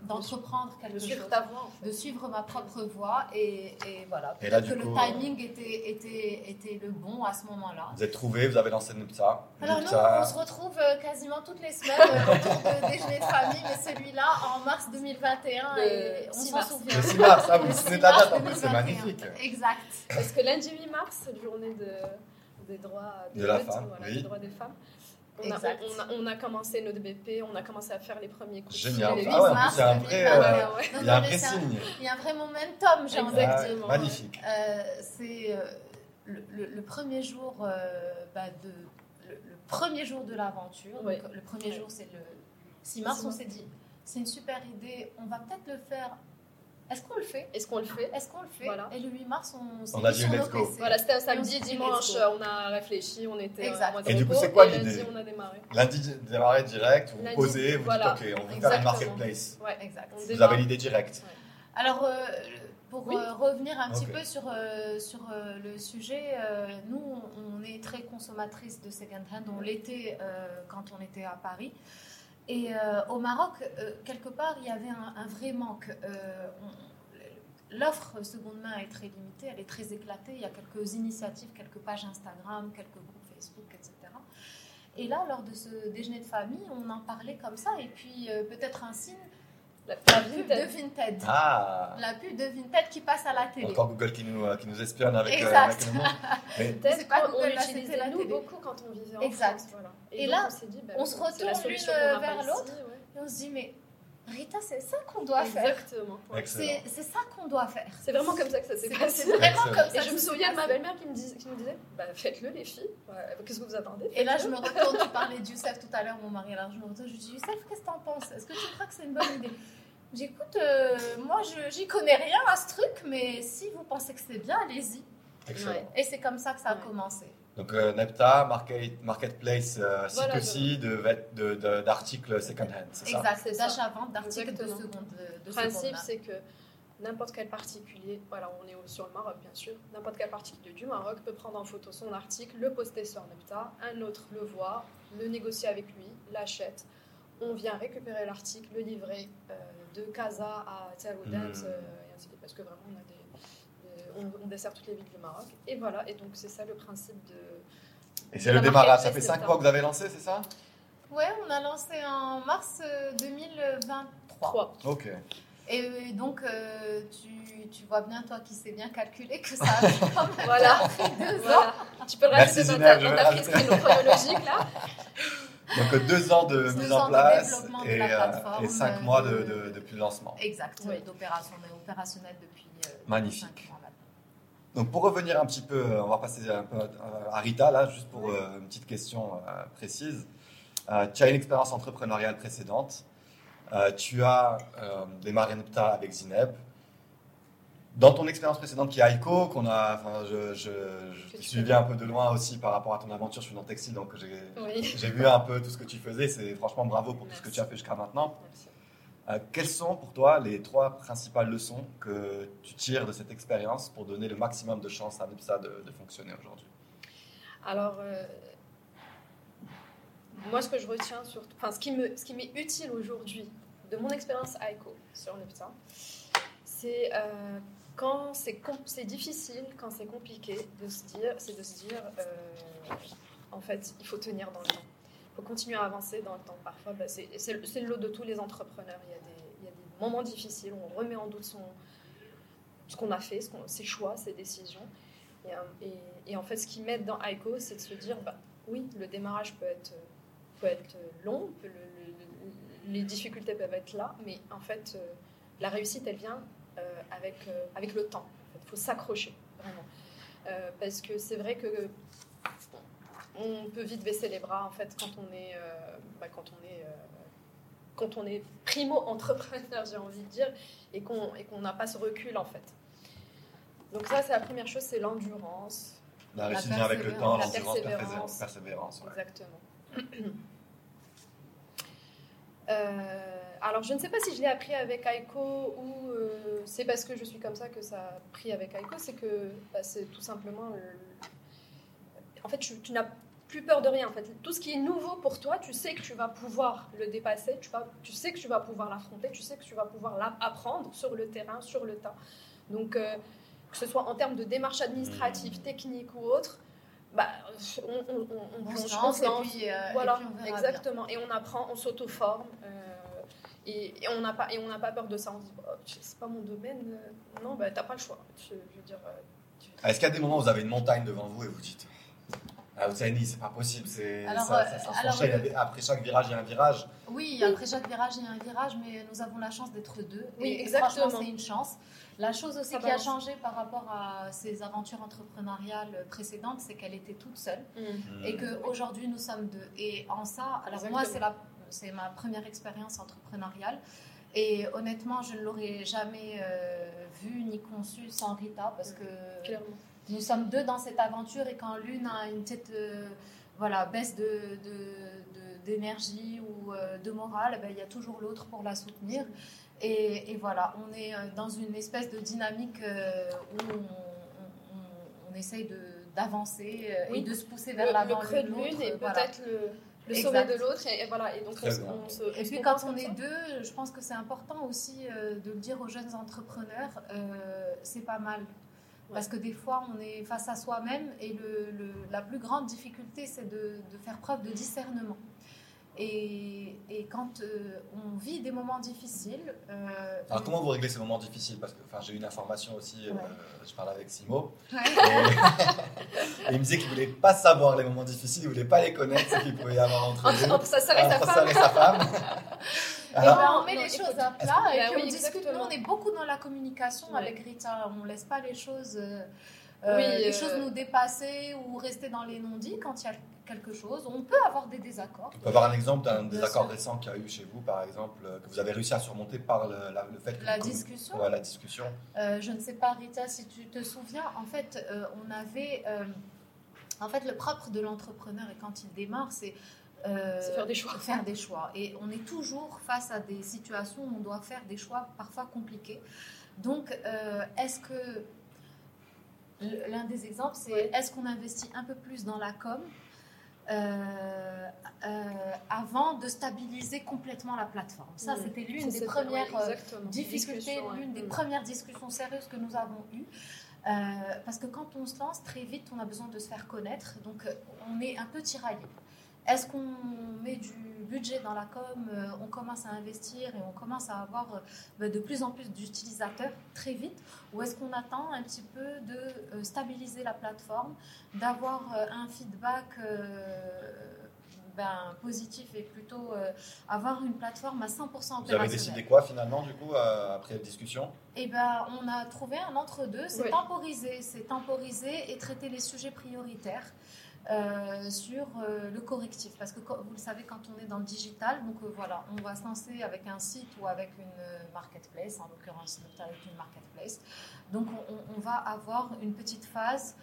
d'entreprendre quelque De suivre chose ta voie. en fait. de suivre ma propre voie et, et voilà. Et là, Peut-être du que coup, le timing était, était, était le bon à ce moment-là. Vous êtes trouvés, vous avez lancé Nupsa. Alors nous, on se retrouve euh, quasiment toutes les semaines euh, autour de déjeuner de famille, mais celui-là en mars 2021 Le et on 6 s'en souvient. Le 6 mars, ah, vous Le vous souvenez 6 de la date c'est 2021. magnifique. Exact. Parce que lundi 8 mars, journée de, des droits De la lutte, femme, voilà, oui. des droits des femmes. On a, Exact. on, a, on a commencé notre BP, on a commencé à faire les premiers coups. de Génial. Ah ouais, en mars plus, il y a un vrai, 2021. euh, Ouais, ouais. Non, il y a un vrai signe. Il y a un vrai momentum, j'ai envie de dire. Magnifique. Euh, c'est euh, le, le- le premier jour euh, bah, de le, le premier jour de l'aventure. Le premier jour, c'est le 6 mars. 6 On s'est dit, c'est une super idée. On va peut-être le faire. Est-ce qu'on le fait? Est-ce qu'on le fait? Est-ce qu'on le fait? Voilà. Et le 8 mars, on s'est On a dit let's go. Voilà, c'était un samedi, dimanche, on a réfléchi, on était Exact. en mode Et du coup, c'est quoi et lundi, l'idée on a démarré. Lundi, démarrer direct, vous vous Lundi, posez, vous voilà. dites ok, on veut faire une marketplace. Ouais. Exact. On Vous démarre. avez l'idée directe. Alors, euh, pour Oui. euh, revenir un petit peu sur, euh, sur euh, le sujet, euh, nous, on est très consommatrices de second-hand. On l'était euh, quand on était à Paris. Et euh, au Maroc, euh, quelque part, il y avait un, vrai manque. Euh, L'offre seconde main est très limitée, elle est très éclatée. Il y a quelques initiatives, quelques pages Instagram, quelques groupes Facebook, etc. Et là, lors de ce déjeuner de famille, on en parlait comme ça. Et puis, peut-être un signe, La, pub Vinted. de Vinted. Ah La pub de Vinted qui passe à la télé. Encore Google qui nous, euh, qui nous espionne avec, euh, Exact. avec le nom. Mais Peut-être C'est pas qu'on Google, là, l'utilisait nous télé. beaucoup quand on vivait en Exact. France. Voilà. Et donc, là, on, s'est dit, bah, on se retourne l'une vers l'autre. ouais. Et on se dit, mais Rita, c'est ça qu'on doit faire. Exactement. ouais. C'est c'est ça qu'on doit faire. C'est vraiment comme ça que ça s'est C'est passé. c'est vraiment Excellent. comme ça. Et je me souviens de ma belle-mère qui me, dis- qui me disait bah, Faites-le, les filles. Ouais, Qu'est-ce que vous attendez? Et là, je me retourne, tu parlais de Youssef tout à l'heure, mon mari. Alors, je me retourne, je lui dis Youssef, qu'est-ce que t'en penses? Est-ce que tu crois que c'est une bonne idée? J'écoute, euh, moi, je- j'y connais rien à ce truc, mais si vous pensez que c'est bien, allez-y. Ouais. Et c'est comme ça que ça a Ouais. commencé. Donc euh, Nepta, market, marketplace, euh, site Voilà, aussi de vêt- de- de- d'articles second-hand, c'est ça? Exact, C'est ça. d'achat-vente d'articles de seconde. De Le principe, c'est que n'importe quel particulier, voilà, on est sur le Maroc bien sûr, n'importe quel particulier du Maroc peut prendre en photo son article, le poster sur Nepta, un autre le voit, le négocier avec lui, l'achète. On vient récupérer l'article, le livrer euh, de Casa à Tsaoudat, Mhm. euh, et ainsi de suite, parce que vraiment on, a des- on, on dessert toutes les villes du Maroc. Et voilà, et donc c'est ça le principe de. Et c'est de le démarrage. Ça fait 5 Nepta. mois que vous avez lancé, c'est ça? Ouais, on a lancé en mars euh, 2023. Trois. Ok. Et euh, donc, euh, tu, tu vois bien, toi qui sais bien calculer, que ça a pris quand même Voilà. deux ans. voilà. Tu peux le rajouter dans ta, dans freestyle chronologique là. Donc euh, deux ans de Deux mise ans en de place de et, la euh, plateforme, et 5 euh, mois de- de, de- depuis le lancement. Exact, Oui. d'opération. On est opérationnel depuis. euh, depuis Magnifique. Donc pour revenir un petit peu, on va passer un peu à Rita là, juste pour euh, une petite question euh, précise. Euh, tu as une expérience entrepreneuriale précédente. Tu as démarré Nepta avec Zineb. Dans ton expérience précédente qui est Aiko, qu'on a, enfin, je, je, je suivi un peu de loin aussi par rapport à ton aventure, je suis dans le textile, donc j'ai Oui. vu un peu tout ce que tu faisais. C'est franchement bravo pour tout ce que tu as fait jusqu'à maintenant. Merci. Euh, quelles sont pour toi les trois principales leçons que tu tires de cette expérience pour donner le maximum de chances à Nepsa de, fonctionner aujourd'hui? Alors, euh, moi, ce que je retiens surtout, enfin, ce qui m'est utile aujourd'hui de mon expérience AICO sur Nepta, c'est euh, quand c'est, difficile, quand c'est compliqué de se dire, c'est de se dire, en fait, il faut tenir dans le temps. Faut continuer à avancer dans le temps. Parfois, bah, c'est, le- lot de tous les entrepreneurs. Il y a des, moments difficiles où on remet en doute ce qu'on a fait, ce ses choix, ses décisions. Et, euh, et- en fait, ce qui m'aide dans Aiko, c'est de se dire, bah, oui, le démarrage peut être, long, les difficultés peuvent être là, mais en fait, euh, la réussite, elle vient euh, avec, le temps. Il faut s'accrocher, vraiment. Parce que c'est vrai que on peut vite baisser les bras, en fait, quand on est, euh, bah, quand on est, euh, quand on est primo-entrepreneur, j'ai envie de dire, et qu'on et qu'on n'a pas ce recul, en fait. Donc ça, c'est la première chose, c'est l'endurance. La La réussite vient avec le temps, la persévérance. persévérance. persévérance ouais. Exactement. Euh, alors, je ne sais pas si je l'ai appris avec Aiko ou euh, c'est parce que je suis comme ça que ça a pris avec Aiko. C'est que bah, c'est tout simplement. le- En fait, tu, tu n'as plus peur de rien. En fait, tout ce qui est nouveau pour toi, tu sais que tu vas pouvoir le dépasser. Tu, vas, tu sais que tu vas pouvoir l'affronter. Tu sais que tu vas pouvoir l'apprendre sur le terrain, sur le tas. Donc, euh, que ce soit en termes de démarches administratives, Mmh. techniques ou autres, bah, on, on, on, on On plonge, se on lance se et lance. puis, euh, et Voilà, puis on verra exactement. Et on apprend, on s'auto-forme. euh, et, et on n'a pas, et on n'a pas peur de ça. On se dit, Bah, c'est pas mon domaine. euh, non, bah, t'as pas le choix. Je, je veux dire, tu- Ah, Est-ce qu'il y a des moments où vous avez une montagne devant vous et vous dites Ah, Ousseini, c'est pas possible, c'est, Alors, ça, euh, ça, ça alors, s'enchaîne. le- Après chaque virage, il y a un virage. Oui, après chaque virage, il y a un virage, mais nous avons la chance d'être deux. Oui, et, exactement. c'est une chance. La chose aussi Ça qui a changé par rapport à ces aventures entrepreneuriales précédentes, c'est qu'elle était toute seule et qu'aujourd'hui nous sommes deux. Et en ça, alors moi, Exactement. c'est la- c'est ma première expérience entrepreneuriale. Et honnêtement, je ne l'aurais jamais euh, vu ni conçu sans Rita parce que clairement. Nous sommes deux dans cette aventure et quand l'une a une petite euh, voilà, baisse de, de- de- d'énergie ou euh, de morale, eh ben, il y a toujours l'autre pour la soutenir. Et, et voilà, on est euh, dans une espèce de dynamique euh, où on, on- on- on essaye de, d'avancer euh, Oui. et de se pousser Le, vers le l'avant creux de l'une et voilà. peut-être le, le Exact. sommet de l'autre. Et, et voilà. Et donc, on, se- Et puis quand on est ça. deux, je pense que c'est important aussi euh, de le dire aux jeunes entrepreneurs, euh, c'est pas mal. Parce que des fois, on est face à soi-même et le, le- la plus grande difficulté, c'est de, de faire preuve de discernement. Et, et quand euh, on vit des moments difficiles... euh, Alors, comment vous réglez ces moments difficiles? Parce que j'ai eu une information aussi, euh, je parlais avec Simo, Ouais. et, et il me disait qu'il voulait pas savoir les moments difficiles, il voulait pas les connaître, ce qu'il pouvait y avoir entre Entre, entre sa sœur et sa femme. Alors- ben, on met Non, les choses à plat que- et bah puis oui, on discute. Nous, on est beaucoup dans la communication Ouais. avec Rita. On laisse pas les choses, euh, euh, Oui, les euh, choses nous dépasser ou rester dans les non-dits quand il y a quelque chose. On peut avoir des désaccords. On peut avoir un exemple d'un désaccord récent qu'il y a eu chez vous, par exemple, que vous avez réussi à surmonter par le, la- le fait que La discussion. Ouais, la discussion. Euh, je ne sais pas, Rita, si tu te souviens, en fait, euh, on avait. euh, en fait, le propre de l'entrepreneur, et quand il démarre, c'est. Euh, faire des choix. faire des choix. Et on est toujours face à des situations où on doit faire des choix parfois compliqués. Donc, euh, est-ce que. L'un des exemples, c'est Ouais. est-ce qu'on investit un peu plus dans la com euh, euh, avant de stabiliser complètement la plateforme? Ça, Mm. c'était l'une des premières ouais, exactement. difficulté, Discussion, ouais. l'une des Mm. premières discussions sérieuses que nous avons eues. Euh, parce que quand on se lance très vite, on a besoin de se faire connaître, donc on est un peu tiraillé. Est-ce qu'on met du budget dans la com, euh, on commence à investir et on commence à avoir euh, bah, de plus en plus d'utilisateurs très vite, ou est-ce qu'on attend un petit peu de euh, stabiliser la plateforme, d'avoir un feedback ben, positif et plutôt euh, avoir une plateforme à 100% opérationnelle Vous avez décidé quoi finalement, du coup, euh, après la discussion? Eh ben, on a trouvé un entre-deux, c'est Oui. temporiser, c'est temporiser et traiter les sujets prioritaires euh, sur euh, le correctif. Parce que vous le savez, quand on est dans le digital, donc euh, voilà, on va se lancer avec un site ou avec une marketplace, en l'occurrence avec une marketplace. Donc on, va avoir une petite phase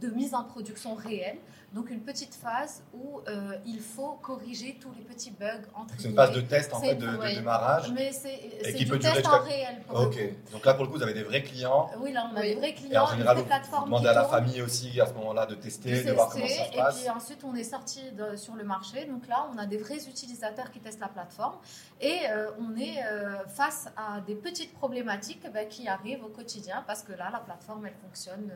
de mise en production réelle, donc une petite phase où euh, il faut corriger tous les petits bugs entre C'est une phase de test en fait de, démarrage. Mais c'est du peut durer test jusqu'à- en réel. pour le Ok. coup. Donc là, pour le coup, vous avez des vrais clients. Oui, là, on a Oui. des vrais Et clients, en général, vous, demandez à la famille aussi à ce moment-là de tester, de de voir comment ça se et passe. puis ensuite, on est sorti sur le marché. Donc là, on a des vrais utilisateurs qui testent la plateforme et euh, on est euh, face à des petites problématiques ben, qui arrivent au quotidien parce que là, la plateforme, elle fonctionne.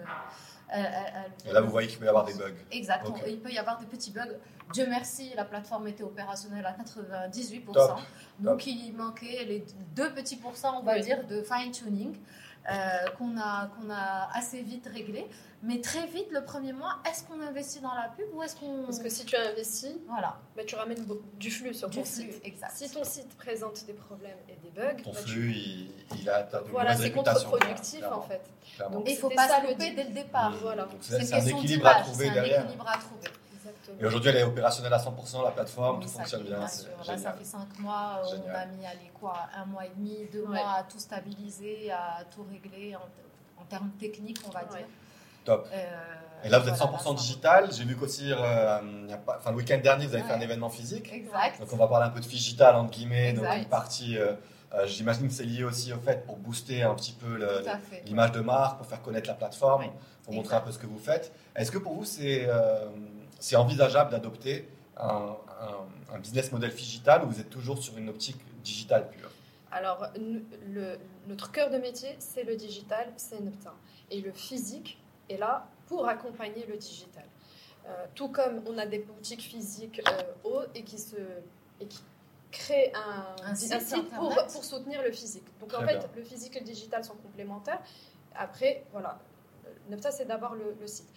Euh, elle- elle- elle- Et là, vous voyez qu'il peut y avoir des bugs. Exact. Ok. Il peut y avoir des petits bugs. Dieu merci, la plateforme était opérationnelle à 98%. Top. Donc il manquait les deux petits pourcents, on va Oui. dire, de fine-tuning euh, qu'on a, qu'on a assez vite réglé. Mais très vite, le premier mois, est-ce qu'on investit dans la pub ou est-ce qu'on... Parce que si tu investis, Voilà, bah, tu ramènes du flux sur du ton flux, site. exact. Si ton site présente des problèmes et des bugs, Ton bah, tu- flux, il, il a de voilà, c'est contre-productif en fait. clairement. Donc, Et il ne faut pas se louper dès le départ. Voilà. Donc C'est un équilibre à trouver c'est un derrière. équilibre à trouver. Et aujourd'hui, elle est opérationnelle à 100%, la plateforme, Oui, tout ça fonctionne fait, bien. bien c'est sûr. Là, ça fait cinq mois, on Génial. a mis allez, quoi, un mois et demi, deux Ouais. mois à tout stabiliser, à tout régler en, en termes techniques, on va Ouais. dire. Top. Euh, Et là, vous êtes voilà, 100% là, ça- digital. J'ai vu qu'aussi, euh, enfin, le week-end dernier, vous avez fait un événement physique. Exact. Donc, on va parler un peu de digital, entre guillemets. Donc, une partie, euh, euh, j'imagine que c'est lié aussi au fait pour booster un petit peu l'image de marque, pour faire connaître la plateforme, Oui. pour montrer un peu ce que vous faites. Est-ce que pour vous, c'est euh, c'est envisageable d'adopter un, un- un business model digital ou vous êtes toujours sur une optique digitale pure Alors, le- notre cœur de métier, c'est le digital, c'est Neptun. Et le physique est là pour accompagner le digital. Euh, tout comme on a des boutiques physiques euh, hauts et qui, se, et qui créent un, Un un site pour, pour soutenir le physique. Donc en fait, bien. le physique et le digital sont complémentaires. Après, voilà, Nepta, c'est d'abord le, le site.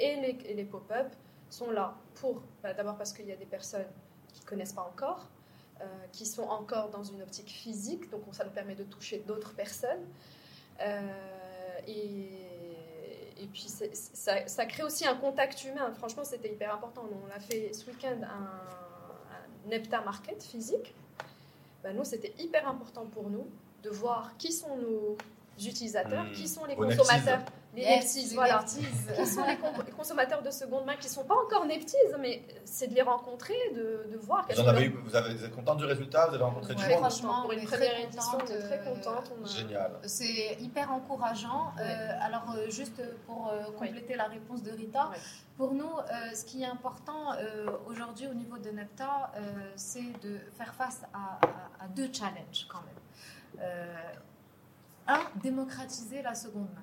Et les, et les pop-up sont là pour, bah, d'abord parce qu'il y a des personnes qui ne connaissent pas encore, euh, qui sont encore dans une optique physique, donc ça nous permet de toucher d'autres personnes. Euh, et, et puis ça, ça crée aussi un contact humain. Franchement, c'était hyper important. On a fait ce week-end un, un Nepta Market physique. Ben, nous, c'était hyper important pour nous de voir qui sont nos utilisateurs, Hmm. qui sont les consommateurs, les les voilà qui sont les consommateurs de seconde main qui sont pas encore neptis, mais c'est de les rencontrer, de, de voir. vous, en avez vous, avez, vous êtes content du résultat Vous avez rencontré du monde franchement, Pour une première très édition, on est contente, très euh, contente. Génial. C'est hyper encourageant. Ouais. Euh, alors, euh, juste pour compléter la réponse de Rita, Ouais. pour nous, euh, ce qui est important euh, aujourd'hui au niveau de Nepta, euh, c'est de faire face à, à- à deux challenges quand même. Euh, un, démocratiser la seconde main.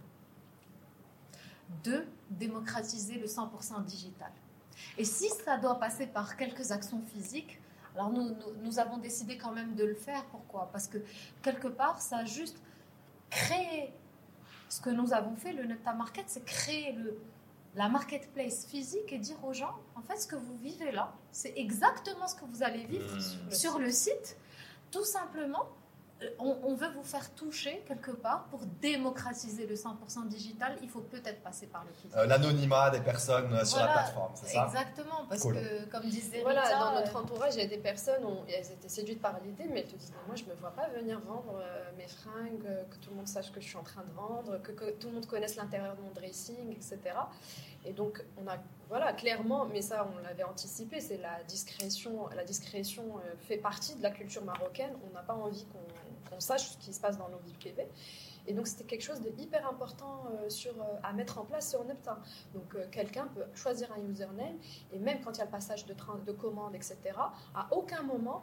Deux, démocratiser le 100% digital. Et si ça doit passer par quelques actions physiques, alors nous, nous, nous avons décidé quand même de le faire. Pourquoi? Parce que quelque part, ça a juste créé ce que nous avons fait, le Nepta Market, c'est créer le, la marketplace physique et dire aux gens, en fait, ce que vous vivez là, c'est exactement ce que vous allez vivre Mmh. sur le site. tout simplement, on, on veut vous faire toucher quelque part pour démocratiser le 100% digital. Il faut peut-être passer par le physique. Euh, L'anonymat des personnes euh, sur la plateforme, c'est ça? Exactement, parce Cool. que comme disait Voilà, dans euh, notre entourage, il y a des personnes, on- elles étaient séduites par l'idée, mais elles te disent Mais Moi, je ne me vois pas venir vendre euh, mes fringues, euh, que tout le monde sache que je suis en train de vendre, que, que tout le monde connaisse l'intérieur de mon dressing, etc. Et donc, on a, voilà, clairement, mais ça, on l'avait anticipé, c'est la discrétion. La discrétion euh, fait partie de la culture marocaine. On n'a pas envie qu'on qu'on sache ce qui se passe dans nos vies privées. Et donc, c'était quelque chose de hyper important euh, sur, euh, à mettre en place sur Nepta. Donc, euh, quelqu'un peut choisir un username et même quand il y a le passage de, train, de commande, etc., à aucun moment,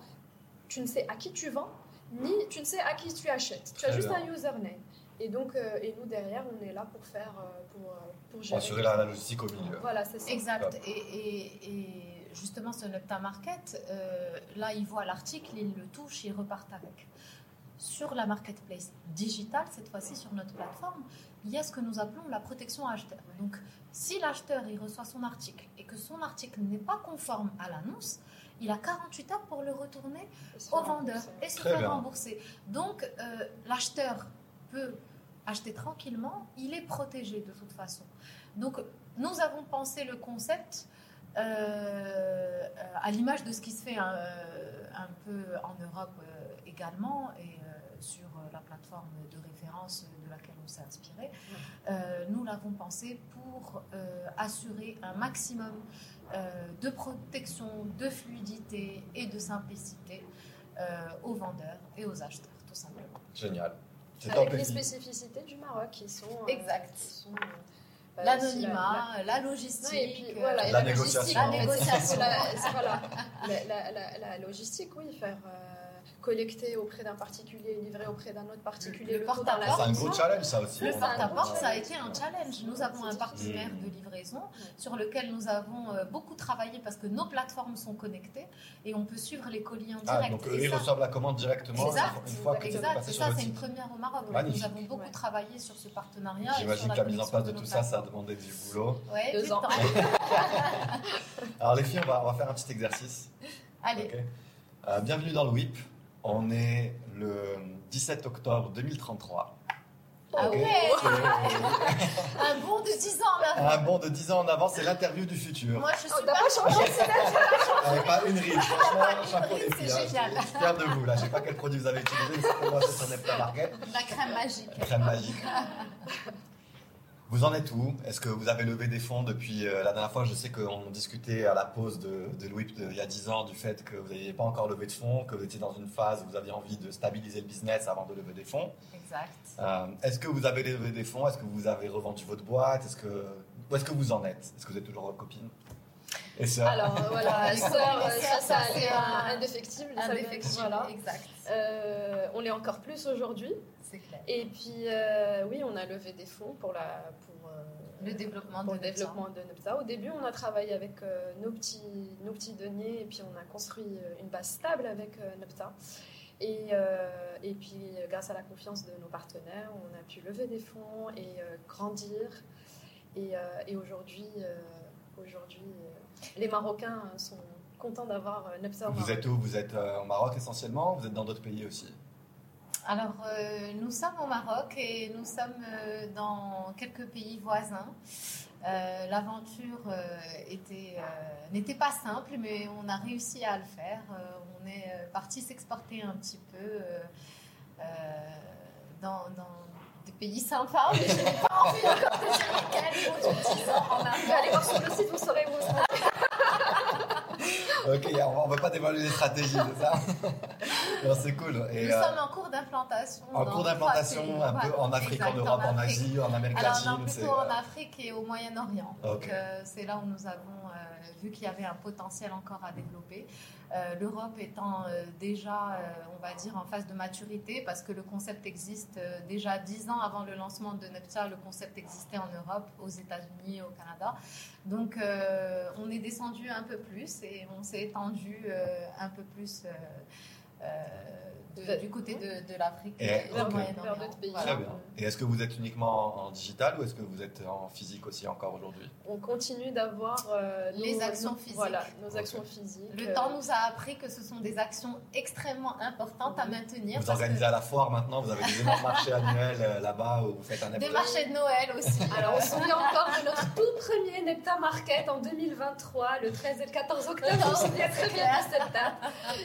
tu ne sais à qui tu vends, ni tu ne sais à qui tu achètes. Tu as juste bien. un username. Et donc, euh, et nous, derrière, on est là pour faire, pour, pour gérer. assurer la, la logistique au milieu. Voilà, c'est ça. Exact. Et, et- et justement, sur Nepta Market, euh, là, ils voient l'article, ils le touchent, ils repartent avec. Sur la marketplace digitale, cette fois-ci sur notre plateforme, il y a ce que nous appelons la protection acheteur. Donc, si l'acheteur il reçoit son article et que son article n'est pas conforme à l'annonce, il a 48 heures pour le retourner au vendeur et se Très faire bien. rembourser. Donc, euh, l'acheteur peut acheter tranquillement, il est protégé de toute façon. Donc, nous avons pensé le concept euh, euh, à l'image de ce qui se fait euh, un peu en Europe euh, également et sur euh, la plateforme de référence de laquelle on s'est inspiré. Euh, nous l'avons pensé pour euh, assurer un maximum euh, de protection, de fluidité et de simplicité euh, aux vendeurs et aux acheteurs, tout simplement. Génial. Avec les spécificités du Maroc qui sont. euh, Exact. qui sont, euh, bah, L'anonymat, la, logistique, et puis, voilà, et La négociation. La négociation. la- c'est- voilà. La, la- la- la logistique, oui, faire euh, collecter auprès d'un particulier, livrer auprès d'un autre particulier, Le le, tout dans la porte-à-porte. C'est un gros challenge, ça aussi. Le C'est un porte-à-porte, gros ça a été un challenge. Nous avons un partenaire de livraison sur lequel nous avons euh, beaucoup travaillé parce que nos plateformes sont connectées et on peut suivre les colis en Ah, direct. donc eux, Et ils reçoivent la commande directement Exact, une fois que c'est exact, c'est ça, c'est une première au Maroc. Nous avons beaucoup Ouais. travaillé sur ce partenariat. et J'imagine que la mise en place de tout ça, ça a demandé du boulot. Ouais, Deux ans. temps. Alors les filles, on va, on va faire un petit exercice. Allez. Euh, bienvenue dans le WIP. On est le 17 octobre 2033. Ah ouais. C'est un bond de 10 ans en avant. Un bond de 10 ans en avant, c'est l'interview du futur. Moi, je suis On pas pas changé. Avec pas une ride, franchement, chapeau les C'est filles. hein. génial. Je suis fier de vous. Là, je sais pas quel produit vous avez utilisé, mais certainement c'est sur Nepta Market. la crème magique. Crème magique. Vous en êtes où? Est-ce que vous avez levé des fonds depuis euh, la dernière fois? Je sais qu'on discutait à la pause de, de Louis de- il y a 10 ans du fait que vous n'aviez pas encore levé de fonds, que vous étiez dans une phase où vous aviez envie de stabiliser le business avant de lever des fonds. Exact. Euh, est-ce que vous avez levé des fonds? Est-ce que vous avez revendu votre boîte? Est-ce que où est-ce que vous en êtes? Est-ce que vous êtes toujours copine Et ça Alors euh, voilà, sœur, ça, ça c'est indéfectible. ça, Indéfectible. Voilà. Exact. Euh, on l'est encore plus aujourd'hui. Clair. Et puis, euh, oui, on a levé des fonds pour, la, pour, euh, Le développement pour de le développement de. Au début, on a travaillé avec euh, nos, petits, nos petits deniers et puis on a construit une base stable avec euh, Nepta. Et, euh, et puis, grâce à la confiance de nos partenaires, on a pu lever des fonds et euh, grandir. Et, euh, et aujourd'hui, euh, aujourd'hui euh, les Marocains sont contents d'avoir euh, Nepta au Vous Maroc. êtes où? Vous êtes euh, au Maroc essentiellement Vous êtes dans d'autres pays aussi? Alors, euh, nous sommes au Maroc et nous sommes euh, dans quelques pays voisins. Euh, L'aventure était, n'était pas simple, mais on a réussi à le faire. On est parti s'exporter un petit peu dans, des pays sympas, mais je n'ai pas envie de dire lesquels, au bout de 10 ans en Vous avant. allez voir sur le site, vous saurez où ça. Ok, on ne va pas dévoiler les stratégies, c'est ça Non, C'est cool. Et, Nous euh, sommes en cours d'implantation. en cours d'implantation, un peu en Afrique, en Europe, en. Asie, en Amérique Alors, latine. c'est, plutôt en euh, Afrique et au Moyen-Orient. Ok. Donc, euh, c'est là où nous avons euh, vu qu'il y avait un potentiel encore à développer. Euh, L'Europe étant déjà, on va dire, en phase de maturité, parce que le concept existe déjà dix ans avant le lancement de Nepta, le concept existait en Europe, aux États-Unis, au Canada. Donc, on est descendu un peu plus et on s'est étendu euh, un peu plus. euh, euh, de- du côté de, de l'Afrique Et- et, ok. du Moyen-Orient. Vers d'autres pays. Très bien. Et est-ce que vous êtes uniquement en digital ou est-ce que vous êtes en physique aussi encore aujourd'hui? On continue d'avoir euh, Les nos- actions nos- physiques. Voilà, nos actions physiques. Le euh, temps nous a appris que ce sont des actions extrêmement importantes à maintenir. Vous parce que organisez à la foire maintenant, vous avez des énormes marchés annuels euh, là-bas où vous faites un Des marchés de Noël aussi. Alors, on se souvient encore de notre tout premier Nepta Market en 2023, le 13 et le 14 octobre. Je me souviens très bien de cette date.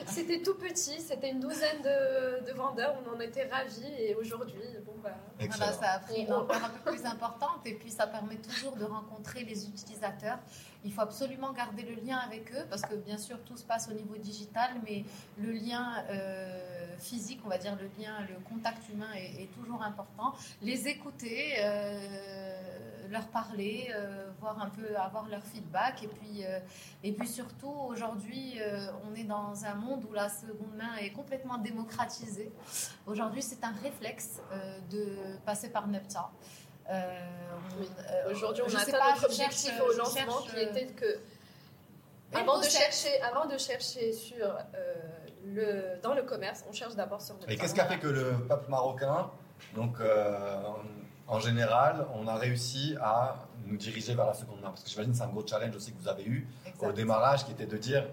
C'était tout petit, c'était une douzaine de, de vendeurs, on en était ravis. Et aujourd'hui, bon, bah, Excellent. Voilà, ça a pris une ampleur un peu plus importante et puis ça permet toujours de rencontrer les utilisateurs. Il faut absolument garder le lien avec eux parce que bien sûr tout se passe au niveau digital, mais le lien euh, physique, on va dire le lien, le contact humain est, est toujours important. Les écouter, euh, leur parler, euh, voir un peu, avoir leur feedback et puis euh, et puis surtout aujourd'hui euh, on est dans un monde où la seconde main est complètement démocratisée. Aujourd'hui, c'est un réflexe euh, de passer par Nepta. Euh, Oui. euh, aujourd'hui, on je a sais atteint pas, notre je cherche- objectif au lancement cherche, qui était que. Avant de, chercher, avant de chercher sur, euh, le, dans le commerce, on cherche d'abord sur Nepta. Et qu'est-ce qui a fait que le peuple marocain, donc euh, en général, on a réussi à nous diriger vers la seconde main Parce que j'imagine que c'est un gros challenge aussi que vous avez eu Exact. au démarrage qui était de dire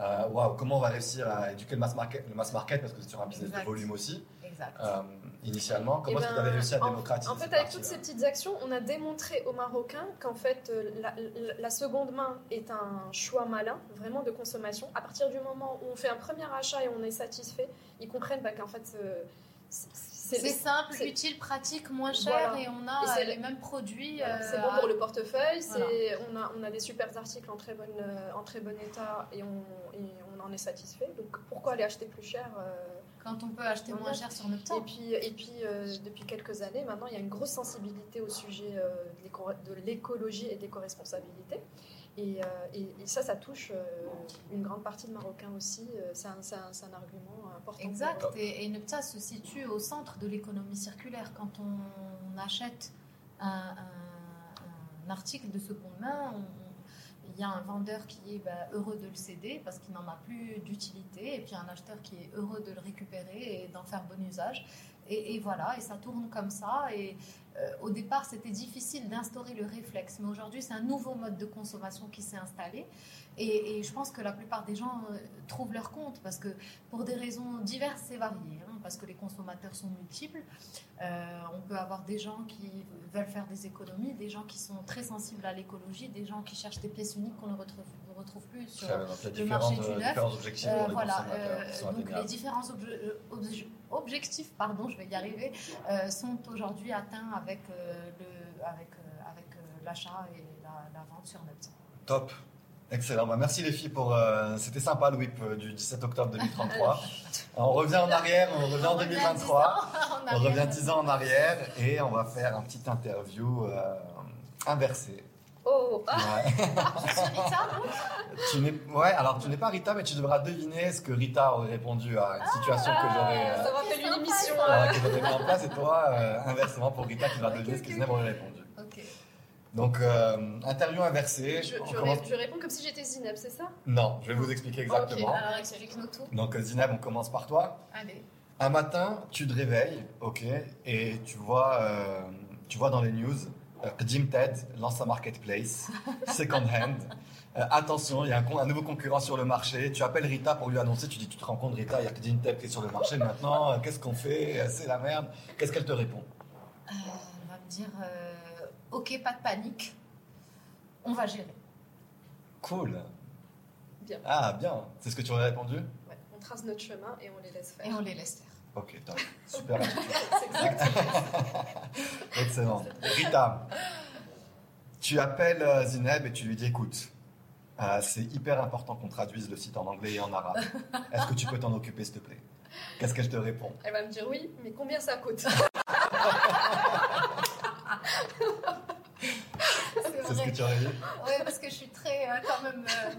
euh, waouh, comment on va réussir à éduquer le mass market, le mass market parce que c'est sur un business Exact. de volume aussi. Exact. Euh, initialement, comment Eh est-ce que vous ben, avez réussi à en- démocratiser En fait, avec toutes ces petites actions, on a démontré aux Marocains qu'en fait, euh, la, la- la seconde main est un choix malin, vraiment de consommation. À partir du moment où on fait un premier achat et on est satisfait, ils comprennent bah, qu'en fait, c'est- C'est simple, utile, pratique, moins cher Voilà. et on a Et euh, les le- mêmes produits. Euh, c'est bon pour le portefeuille, voilà. on, a, on a des super articles en très, bonne, en très bon état et on, et on en est satisfait. Donc pourquoi aller acheter plus cher euh, Quand on peut acheter moins cher sur notre Et temps. puis, et puis euh, depuis quelques années, maintenant, il y a une grosse sensibilité au sujet euh, de l'écologie et de l'éco-responsabilité. Et, euh, et- et ça, ça touche euh, une grande partie de Marocains aussi. Euh, C'est un, argument important. Exact. Et, et Nepta se situe au centre de l'économie circulaire. Quand on, on achète un, article de seconde main, il y a un vendeur qui est bah, heureux de le céder parce qu'il n'en a plus d'utilité, et puis un acheteur qui est heureux de le récupérer et d'en faire bon usage. Et, et voilà, et ça tourne comme ça. Et au départ, c'était difficile d'instaurer le réflexe, mais aujourd'hui, c'est un nouveau mode de consommation qui s'est installé. Et, et je pense que la plupart des gens euh, trouvent leur compte parce que pour des raisons diverses et variées, hein, parce que les consommateurs sont multiples. Euh, on peut avoir des gens qui veulent faire des économies, des gens qui sont très sensibles à l'écologie, des gens qui cherchent des pièces uniques qu'on ne retrouve, ne retrouve plus sur, le marché du neuf. euh, voilà, donc les différents obje- obje- objectifs, pardon, je vais y arriver, sont aujourd'hui atteints avec le, avec, avec l'achat et la, la vente sur Neptune. Top. Excellent. Bah, merci les filles pour. euh, C'était sympa le whip euh, du 17 octobre 2033. on revient en arrière, on revient en On revient 2023. 10 ans en On revient 10 ans en arrière et on va faire un petit interview euh, inversé. Oh, ah, Ouais. Je suis Rita, tu n'es, ouais, alors tu n'es pas Rita, mais tu devras deviner ce que Rita aurait répondu à une situation que j'aurais, ça euh, va faire une émission. euh, voilà, que j'aurais mis en place et toi, euh, inversement pour Rita, tu devras deviner ce que Zineb aurait répondu. Donc, euh, interview inversée. Je, On je, commence- ré- je réponds comme si j'étais Zineb, c'est ça? Non, je vais vous expliquer exactement. Alors explique-nous tout. Donc, euh, Zineb, on commence par toi. Allez. Un matin, tu te réveilles, ok, et tu vois, euh, tu vois dans les news, euh, Jim Ted lance un marketplace, second hand. Euh, attention, il y a un, con- un nouveau concurrent sur le marché. Tu appelles Rita pour lui annoncer. Tu dis, tu te rends compte, Rita, il y a Jim Ted qui est sur le marché maintenant. Qu'est-ce qu'on fait? C'est la merde. Qu'est-ce qu'elle te répond? Euh, on va me dire euh, Ok, pas de panique. On va gérer. Cool. Bien. Ah, bien. C'est ce que tu aurais répondu? Ouais, On trace notre chemin et on les laisse faire. Et on les laisse faire. Ok, top. Super. Excellent. Rita, tu appelles euh, Zineb et tu lui dis écoute, euh, c'est hyper important qu'on traduise le site en anglais et en arabe. Est-ce que tu peux t'en occuper, s'il te plaît? Qu'est-ce que je te réponds? Elle va me dire oui, mais combien ça coûte? C'est ce que tu aurais dit Oui, parce que je suis très, euh, quand même. euh,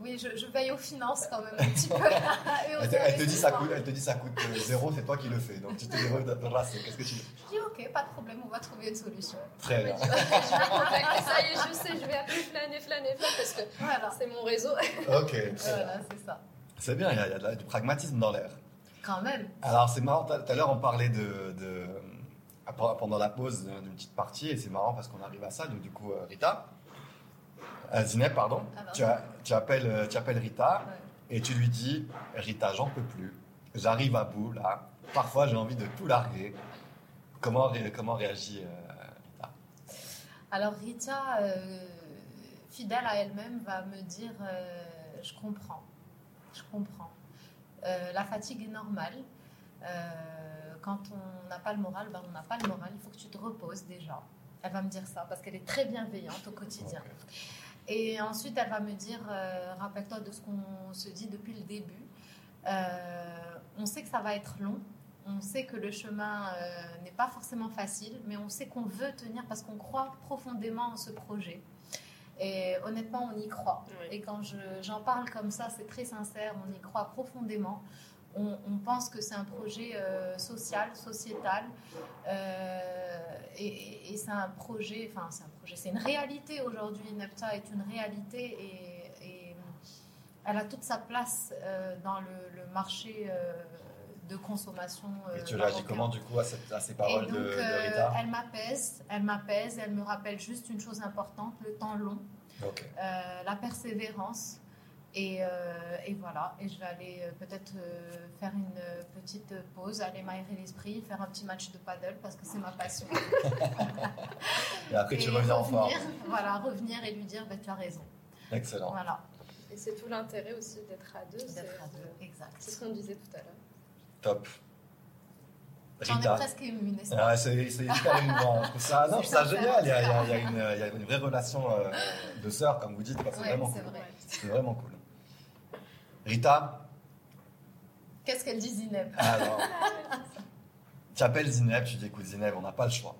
oui, je, je veille aux finances quand même un petit peu. Elle te, elle te dit ça coûte, elle te dit ça coûte euh, zéro, c'est toi qui le fais. Donc tu te ton race. Qu'est-ce que tu dis Je dis Ok, pas de problème, on va trouver une solution. Très bien. Je vais contacter, ça y est, je sais, je vais appeler Flan et Flan et Flan parce que Voilà. c'est mon réseau. Ok, très. Voilà, c'est ça. C'est bien, il y a, il y a de du pragmatisme dans l'air. Quand même. Alors c'est marrant, tout à l'heure on parlait de, de- pendant la pause d'une petite partie et c'est marrant parce qu'on arrive à ça. Donc du coup, euh, Rita, euh, Zineb, pardon, Ah, pardon. tu, as- tu appelles, euh, tu appelles Rita Ouais. et tu lui dis Rita, j'en peux plus, j'arrive à bout là. Parfois j'ai envie de tout larguer. Comment, comment réagit euh, Rita? Alors Rita, euh, fidèle à elle-même, va me dire euh, je comprends, je comprends. La fatigue est normale. Euh, quand on n'a pas le moral, ben, on n'a pas le moral. Il faut que tu te reposes déjà. Elle va me dire ça parce qu'elle est très bienveillante au quotidien. Et ensuite, elle va me dire, euh, rappelle-toi de ce qu'on se dit depuis le début. Euh, on sait que ça va être long. On sait que le chemin euh, n'est pas forcément facile, mais on sait qu'on veut tenir parce qu'on croit profondément en ce projet. Et honnêtement, on y croit. Oui. Et quand je- j'en parle comme ça, c'est très sincère, on y croit profondément. On, on pense que c'est un projet euh, social, sociétal, euh, et, c'est un projet, enfin c'est un projet, c'est une réalité aujourd'hui. Nepta est une réalité et, et elle a toute sa place euh, dans le, le marché de consommation. Et tu réagis comment du coup à, cette- à ces paroles donc, de, de Rita elle m'apaise, elle m'apaise, elle me rappelle juste une chose importante, le temps long, euh, la persévérance. Et, euh, et voilà, et je vais aller euh, peut-être euh, faire une petite pause, aller m'aérer l'esprit, faire un petit match de paddle parce que c'est ma passion. Et après tu reviens en forme. Voilà, revenir et lui dire bah, tu as raison. Excellent. Voilà, Et c'est tout l'intérêt aussi d'être à deux. c'est- d'être à deux, C'est exact. ce qu'on disait tout à l'heure. Top. J'en ai Rita. presque ému, n'est-ce pas Ah, c'est c'est hyper émouvant. Je trouve ça, non, je trouve ça C'est génial. Il y, a, il y une, il y a une vraie relation de sœur, comme vous dites. C'est Ouais, vraiment c'est cool. vrai. C'est vraiment cool. Rita, Qu'est-ce qu'elle dit Zineb alors, tu appelles Zineb, tu dis écoute Zineb, on n'a pas le choix.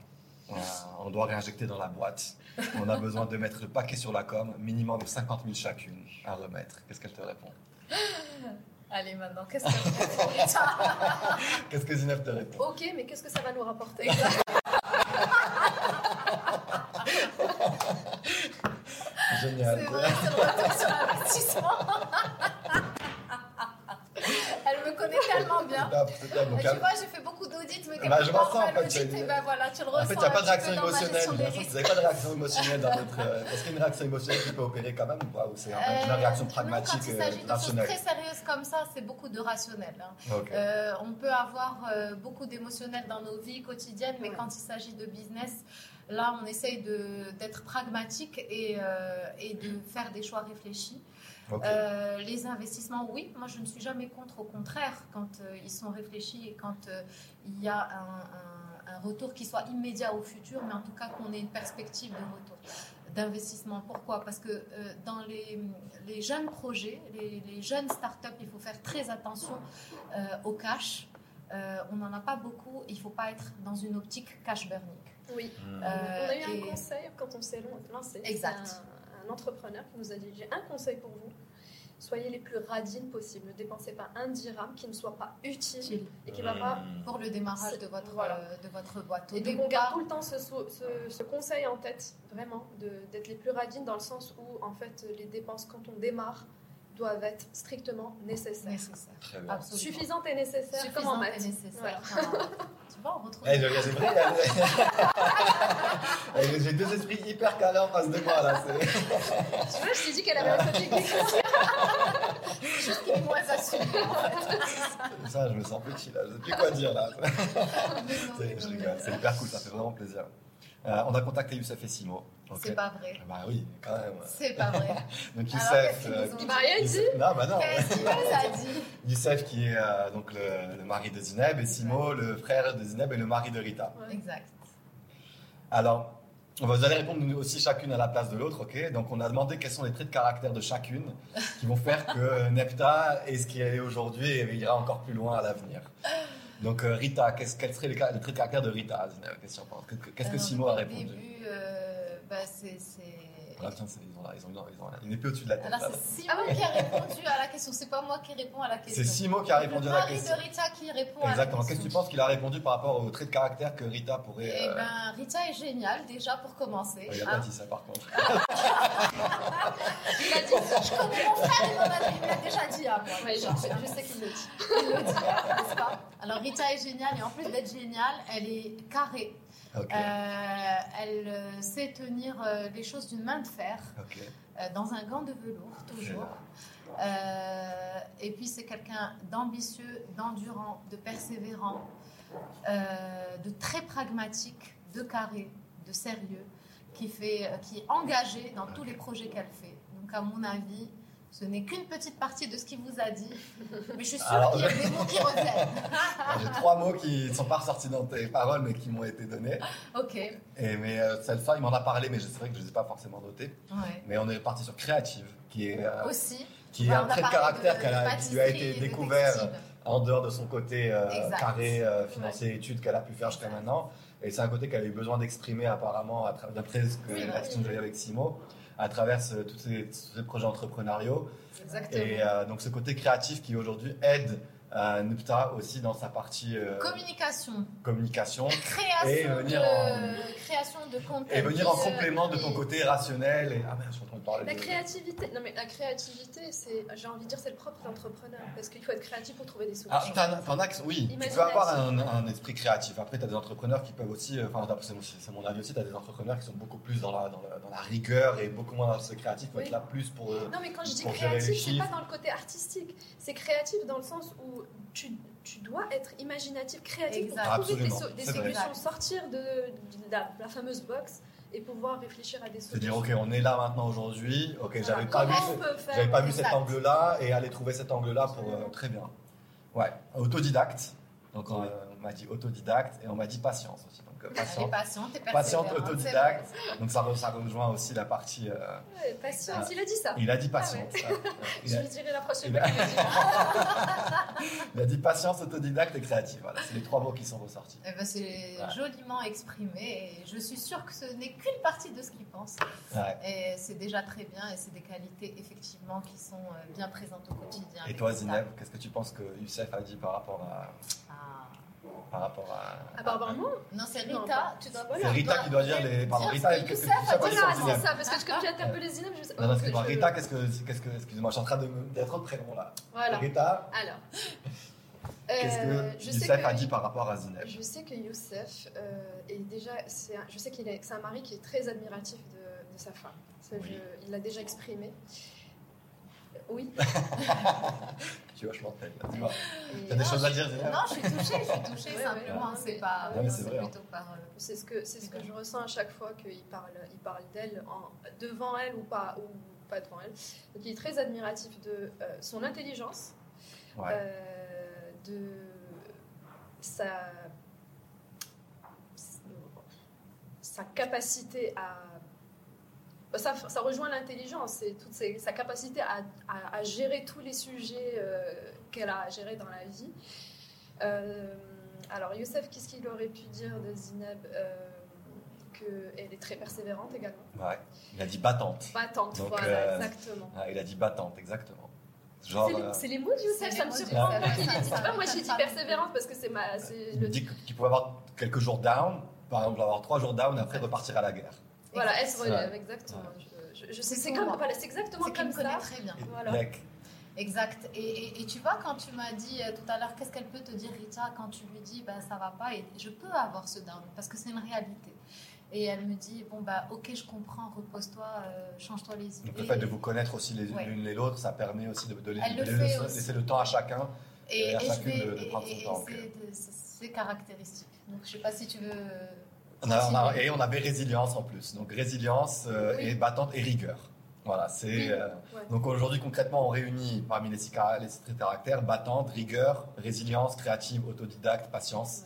On doit réinjecter dans la boîte. On a besoin de mettre le paquet sur la com, minimum 50 000 chacune à remettre. Qu'est-ce qu'elle te répond? Allez maintenant, qu'est-ce qu'elle répond Rita Qu'est-ce que Zineb te répond? Ok, mais qu'est-ce que ça va nous rapporter? Génial. C'est vrai, c'est le retour sur l'investissement. Elle me connaît top. Donc, tu vois, j'ai fait beaucoup d'audits, mais Bah, quelque je ressens, en fait, me tu as dit, une- eh ben voilà, tu le ressens. En fait, il n'y a pas de réaction émotionnelle. Vous n'avez pas de réaction émotionnelle dans votre. euh, Est-ce qu'il y a une réaction émotionnelle qui peut opérer quand même ou c'est un- une Euh, réaction non, pragmatique, Quand il euh, s'agit de choses rationnelle? très sérieuses comme ça, c'est beaucoup de rationnel. hein. Ok. Euh, on peut avoir euh, beaucoup d'émotionnel dans nos vies quotidiennes, mais Ouais. quand il s'agit de business, là, on essaye d'être pragmatique et, euh, et de faire des choix réfléchis. Euh, les investissements, oui, moi je ne suis jamais contre, au contraire, quand euh, ils sont réfléchis et quand euh, il y a un, un- un retour qui soit immédiat au futur, mais en tout cas qu'on ait une perspective de retour d'investissement. Pourquoi? Parce que euh, dans les, les jeunes projets, les, les jeunes startups, il faut faire très attention euh, au cash. Euh, on n'en a pas beaucoup, il ne faut pas être dans une optique cash burning. Oui. Hmm. Euh, on a eu et- un conseil quand on s'est lancé. Exact. Un, un entrepreneur qui nous a dit J'ai un conseil pour vous. Soyez les plus radines possibles. Ne dépensez pas un dirham qui ne soit pas utile et qui ne va pas. Hmm. Pour le démarrage de votre, voilà. euh, de votre boîte. Au Et donc on garde tout le temps ce, ce- ce conseil en tête, vraiment, de- d'être les plus radines dans le sens où en fait les dépenses quand on démarre doivent être strictement nécessaires. nécessaire. Très bien. Absolument. Suffisantes et nécessaires, comme en Suffisante maths. et nécessaire. Voilà. Voilà. tu vois, on retrouve. Eh, c'est vrai, il y a- J'ai deux esprits hyper calés en face de moi là. c'est- Tu vois, je t'ai dit qu'elle avait un côté geek. juste qu'il est moins assumé. Ça, je me sens petit là. Je sais plus quoi dire là. C'est hyper cool. Ça fait vraiment plaisir. Euh, on a contacté Youssef et Simo. Ok. C'est pas vrai. Bah oui, quand même. C'est pas vrai. Donc Alors, Youssef. qu'ils euh, Il m'a rien dit. Youssef- Non, bah non. Qu'est-ce qu'il a dit Youssef qui est euh, donc le, le mari de Zineb et Simo le frère de Zineb et le mari de Rita. Ouais. Exact. Alors, on va- vous allez répondre nous aussi chacune à la place de l'autre, ok? Donc on a demandé quels sont les traits de caractère de chacune qui vont faire que Nepta est ce qu'elle est aujourd'hui et ira encore plus loin à l'avenir. Donc euh, Rita, qu'est-ce- les, ca- les traits de caractère de Rita Qu'est-ce que Simo a le répondu? début, euh, bah, c'est. c'est- Ah, tiens, c'est- ils ont, ils ont, ils ont, ils ont une épée au-dessus de la tête. Alors, c'est Simon qui a répondu à la question. C'est pas moi qui réponds à la question. C'est Simo qui a répondu le à la question. de Rita qui répond à la Exactement. question. Qu'est-ce que tu penses qu'il a répondu par rapport au trait de caractère que Rita pourrait. Eh euh, ben, Rita est géniale, déjà, pour commencer. Il a hein. pas dit ça par contre. Il a dit Je connais mon frère, il m'en a, il me l'a déjà dit à moi. Ouais, je, sais- je sais qu'il le dit. Il le dit, hein, n'est-ce pas? Alors, Rita est géniale, et en plus d'être géniale, elle est carrée. Euh, elle euh, sait tenir euh, les choses d'une main de fer, dans un gant de velours, toujours. Et puis, c'est quelqu'un d'ambitieux, d'endurant, de persévérant, de très pragmatique, de carré, de sérieux, qui, fait, qui est engagé dans tous les projets qu'elle fait. Donc, à mon avis, ce n'est qu'une petite partie de ce qu'il vous a dit, mais je suis sûre qu'il y a des mots qui reviennent. J'ai trois mots qui ne sont pas ressortis dans tes paroles mais qui m'ont été donnés. ok. Et, mais euh, celle il m'en a parlé, mais c'est vrai que je ne les ai pas forcément notés. Ouais. Mais on est parti sur créative, qui est, euh, Aussi. qui est Ouais, un trait de caractère de qui lui a été découvert en dehors de son côté euh, carré euh, financier études qu'elle a pu faire jusqu'à maintenant. Et c'est un côté qu'elle a eu besoin d'exprimer apparemment, d'après ce que Oui, la bah discussion que eue avec Simo, à travers ce- tous ces, tous ces projets entrepreneuriaux. Exactement. Et euh, donc ce côté créatif qui aujourd'hui aide euh, Nupta aussi dans sa partie euh, Communication, communication création, Et venir de, en- création de contenu. et venir en euh, complément de ton côté rationnel. Et... Ah merde, je suis en train de parler La de- créativité, non mais la créativité, c'est, j'ai envie de dire, c'est le propre d'entrepreneur parce qu'il faut être créatif pour trouver des Ah, solutions. t'en, t'en as que- oui, tu peux avoir un, un esprit créatif. Après, tu as des entrepreneurs qui peuvent aussi, enfin, c'est, mon- avis aussi, tu as des entrepreneurs qui sont beaucoup plus dans la, dans la, dans la rigueur et beaucoup moins dans ce créatif, faut Oui. être là plus pour. Non mais quand je dis créatif, c'est pas dans le côté artistique, c'est créatif dans le sens où tu, tu dois être imaginatif, créatif Exact. pour trouver des, so- solutions, sortir de, de la, la fameuse box et pouvoir réfléchir à des Se solutions. dire, ok, on est là maintenant aujourd'hui, ok, Voilà. j'avais pas vu, j'avais pas vu cet angle-là et aller trouver cet angle-là pour euh, très bien. Ouais, autodidacte. Donc on, on m'a dit autodidacte et on m'a dit patience aussi. Euh, est patiente. patiente et Patiente, autodidacte. Donc ça, re- ça rejoint aussi la partie. euh, Ouais, patience, il a dit ça. il a dit patiente. Ah ouais. Je lui dirai la prochaine fois. Il a dit patience, autodidacte et créative. Voilà, c'est les trois mots qui sont ressortis. Eh ben, c'est Ouais. joliment exprimé et je suis sûre que ce n'est qu'une partie de ce qu'il pense. Et c'est déjà très bien et c'est des qualités effectivement qui sont euh, bien présentes au quotidien. Et toi. Zineb, qu'est-ce que tu penses que Youssef a dit par rapport à. Ah. Par rapport à... Ah bah Non, c'est Rita. pas- tu dois C'est Rita qui doit dire les. Pardon, Rita, c'est ça, parce que comme tu as interpellé Zineb, je sais Non, non, que excuse-moi, Rita, qu'est-ce que. Qu'est-ce que excuse-moi, je suis en train d'être trop prénom là. Voilà. Rita, Alors. qu'est-ce Euh, que sais Youssef a dit par rapport à Zineb Je sais que Youssef euh, est déjà, c'est un- je sais qu'il est, c'est un mari qui est très admiratif de, de sa femme. Ça, Oui. je- il l'a déjà exprimé. Euh, Oui. Tu vois, je m'entends. Dis-moi. Et- T'as des Non, choses à dire, Zineb Non, je suis touchée, je suis touchée simplement. ouais. C'est pas. Mais c'est vrai, hein. plutôt par. euh, C'est ce que c'est ce que je ressens à chaque fois qu'il parle, il parle d'elle en- devant elle ou pas ou pas devant elle. Donc il est très admiratif de euh, son intelligence, Ouais. euh, de sa sa capacité à ça, ça rejoint l'intelligence, c'est toute ses- sa capacité à, à- à gérer tous les sujets euh, qu'elle a à gérer dans la vie. Euh, alors Youssef, qu'est-ce qu'il aurait pu dire de Zineb euh, Qu'elle est très persévérante également? Ouais. Il a dit battante. Battante, Donc, voilà, euh, exactement. Ouais, il a dit battante, exactement. C'est les, euh, mots de Youssef, ça me surprend Youssef, pas qu'il ça, ait dit. moi j'ai dit persévérante parce que c'est ma. c'est il le- dit qu'il pouvait avoir quelques jours down, par exemple avoir trois jours down et après repartir à la guerre. Voilà, se relève, exactement. Je, je- je sais, C'est comme, voilà, c'est exactement comme me connaît ça. très bien. Voilà. Exact. Et, et- et tu vois, quand tu m'as dit euh, tout à l'heure, qu'est-ce qu'elle peut te dire, Rita, quand tu lui dis, bah, ça va pas, et je peux avoir ce down, parce que c'est une réalité. Et elle me dit, bon, bah, ok, je comprends, repose-toi, euh, change-toi les idées. donc le fait de vous connaître aussi les Ouais. l'une et l'autre, ça permet aussi de, de, le de fait laisser, aussi. le temps à chacun. et, et à chacune vais- de- de prendre son temps, c'est caractéristique. Donc, je sais pas si tu veux. On a- on a- continuer. et on avait résilience en plus. Donc résilience euh, Oui. et battante et rigueur. Voilà, c'est. Euh, Ouais. Donc aujourd'hui, concrètement, on réunit parmi les six, car- les six traits de caractère battante, rigueur, résilience, créative, autodidacte, patience.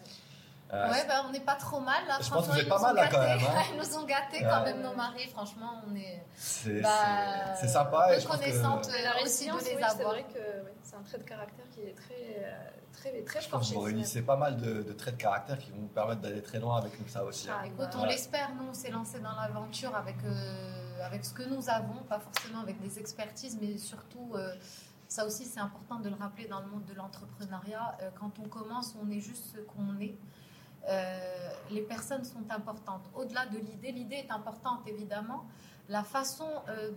Euh, Ouais, bah, on n'est pas trop mal là. Je pense que franchement, vous êtes ils pas nous mal, ont là, quand gâtés. même, hein. Ils nous ont gâtés quand même, nos maris. Franchement, on est c'est bah, sympa. Et je pense que- reconnaissante Mais la aussi de résilience, les oui, c'est avoir. vrai que c'est un trait de caractère qui est très, euh, très, très Je fort pense que chez vous réunissez pas mal de, de traits de caractère qui vont vous permettre d'aller très loin avec nous, ça aussi. hein. Ah, écoute, on l'espère, nous on s'est lancé dans l'aventure avec, euh, avec ce que nous avons, pas forcément avec des expertises, mais surtout, euh, ça aussi c'est important de le rappeler dans le monde de l'entrepreneuriat, euh, quand on commence, on est juste ce qu'on est. Les personnes sont importantes. Au-delà de l'idée, l'idée est importante évidemment. La façon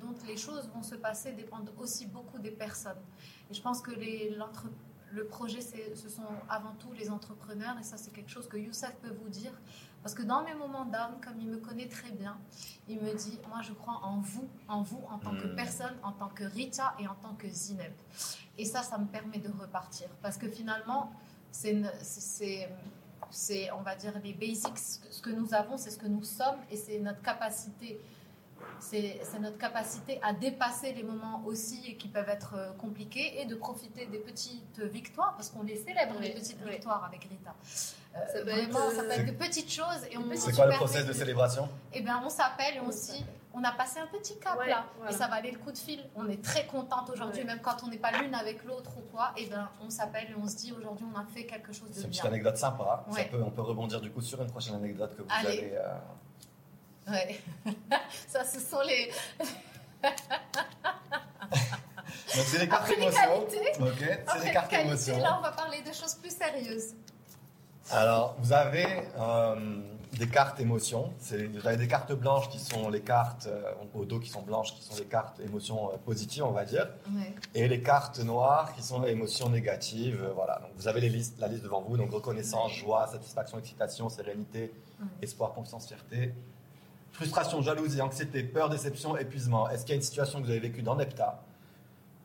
dont les choses vont se passer dépend aussi beaucoup des personnes. Et je pense que les, l'entre- le projet, ce sont avant tout les entrepreneurs, et ça c'est quelque chose que Youssef peut vous dire. Parce que dans mes moments d'âme, comme il me connaît très bien, il me dit, moi je crois en vous, en vous en tant que Mm. personne, en tant que Rita et en tant que Zineb. Et ça, ça me permet de repartir. Parce que finalement, c'est, c'est, on va dire, les basics. Ce que nous avons, c'est ce que nous sommes et c'est notre capacité. C'est, c'est notre capacité à dépasser les moments aussi qui peuvent être euh, compliqués et de profiter des petites victoires parce qu'on les célèbre, Oui, les petites oui. victoires avec Rita. Euh, Ça peut vraiment, être, ça peut euh, être de petites choses et on C'est quoi le process de célébration? Eh bien, on s'appelle et on se dit, on a passé un petit cap Ouais, là, voilà. et ça valait le coup de fil. On est très contente aujourd'hui, Ouais. même quand on n'est pas l'une avec l'autre ou quoi, et ben, on s'appelle et on se dit, aujourd'hui, on a fait quelque chose C'est de une petite bien. anecdote sympa. Ça Ouais. peut, on peut rebondir du coup sur une prochaine anecdote que vous Allez. avez. euh, Ouais. ça, ce sont les, Donc c'est les cartes émotions. Ok, c'est les cartes émotions. Là, on va parler de choses plus sérieuses. Alors, vous avez euh, des cartes émotions. C'est- Vous avez des cartes blanches qui sont les cartes euh, au dos qui sont blanches, qui sont les cartes émotions euh, positives, on va dire, Ouais. et les cartes noires qui sont les émotions négatives. voilà. Donc vous avez les listes, la liste devant vous. Donc reconnaissance, joie, satisfaction, excitation, sérénité, espoir, confiance, fierté, frustration, jalousie, anxiété, peur, déception, épuisement. Est-ce qu'il y a une situation que vous avez vécue dans Nepta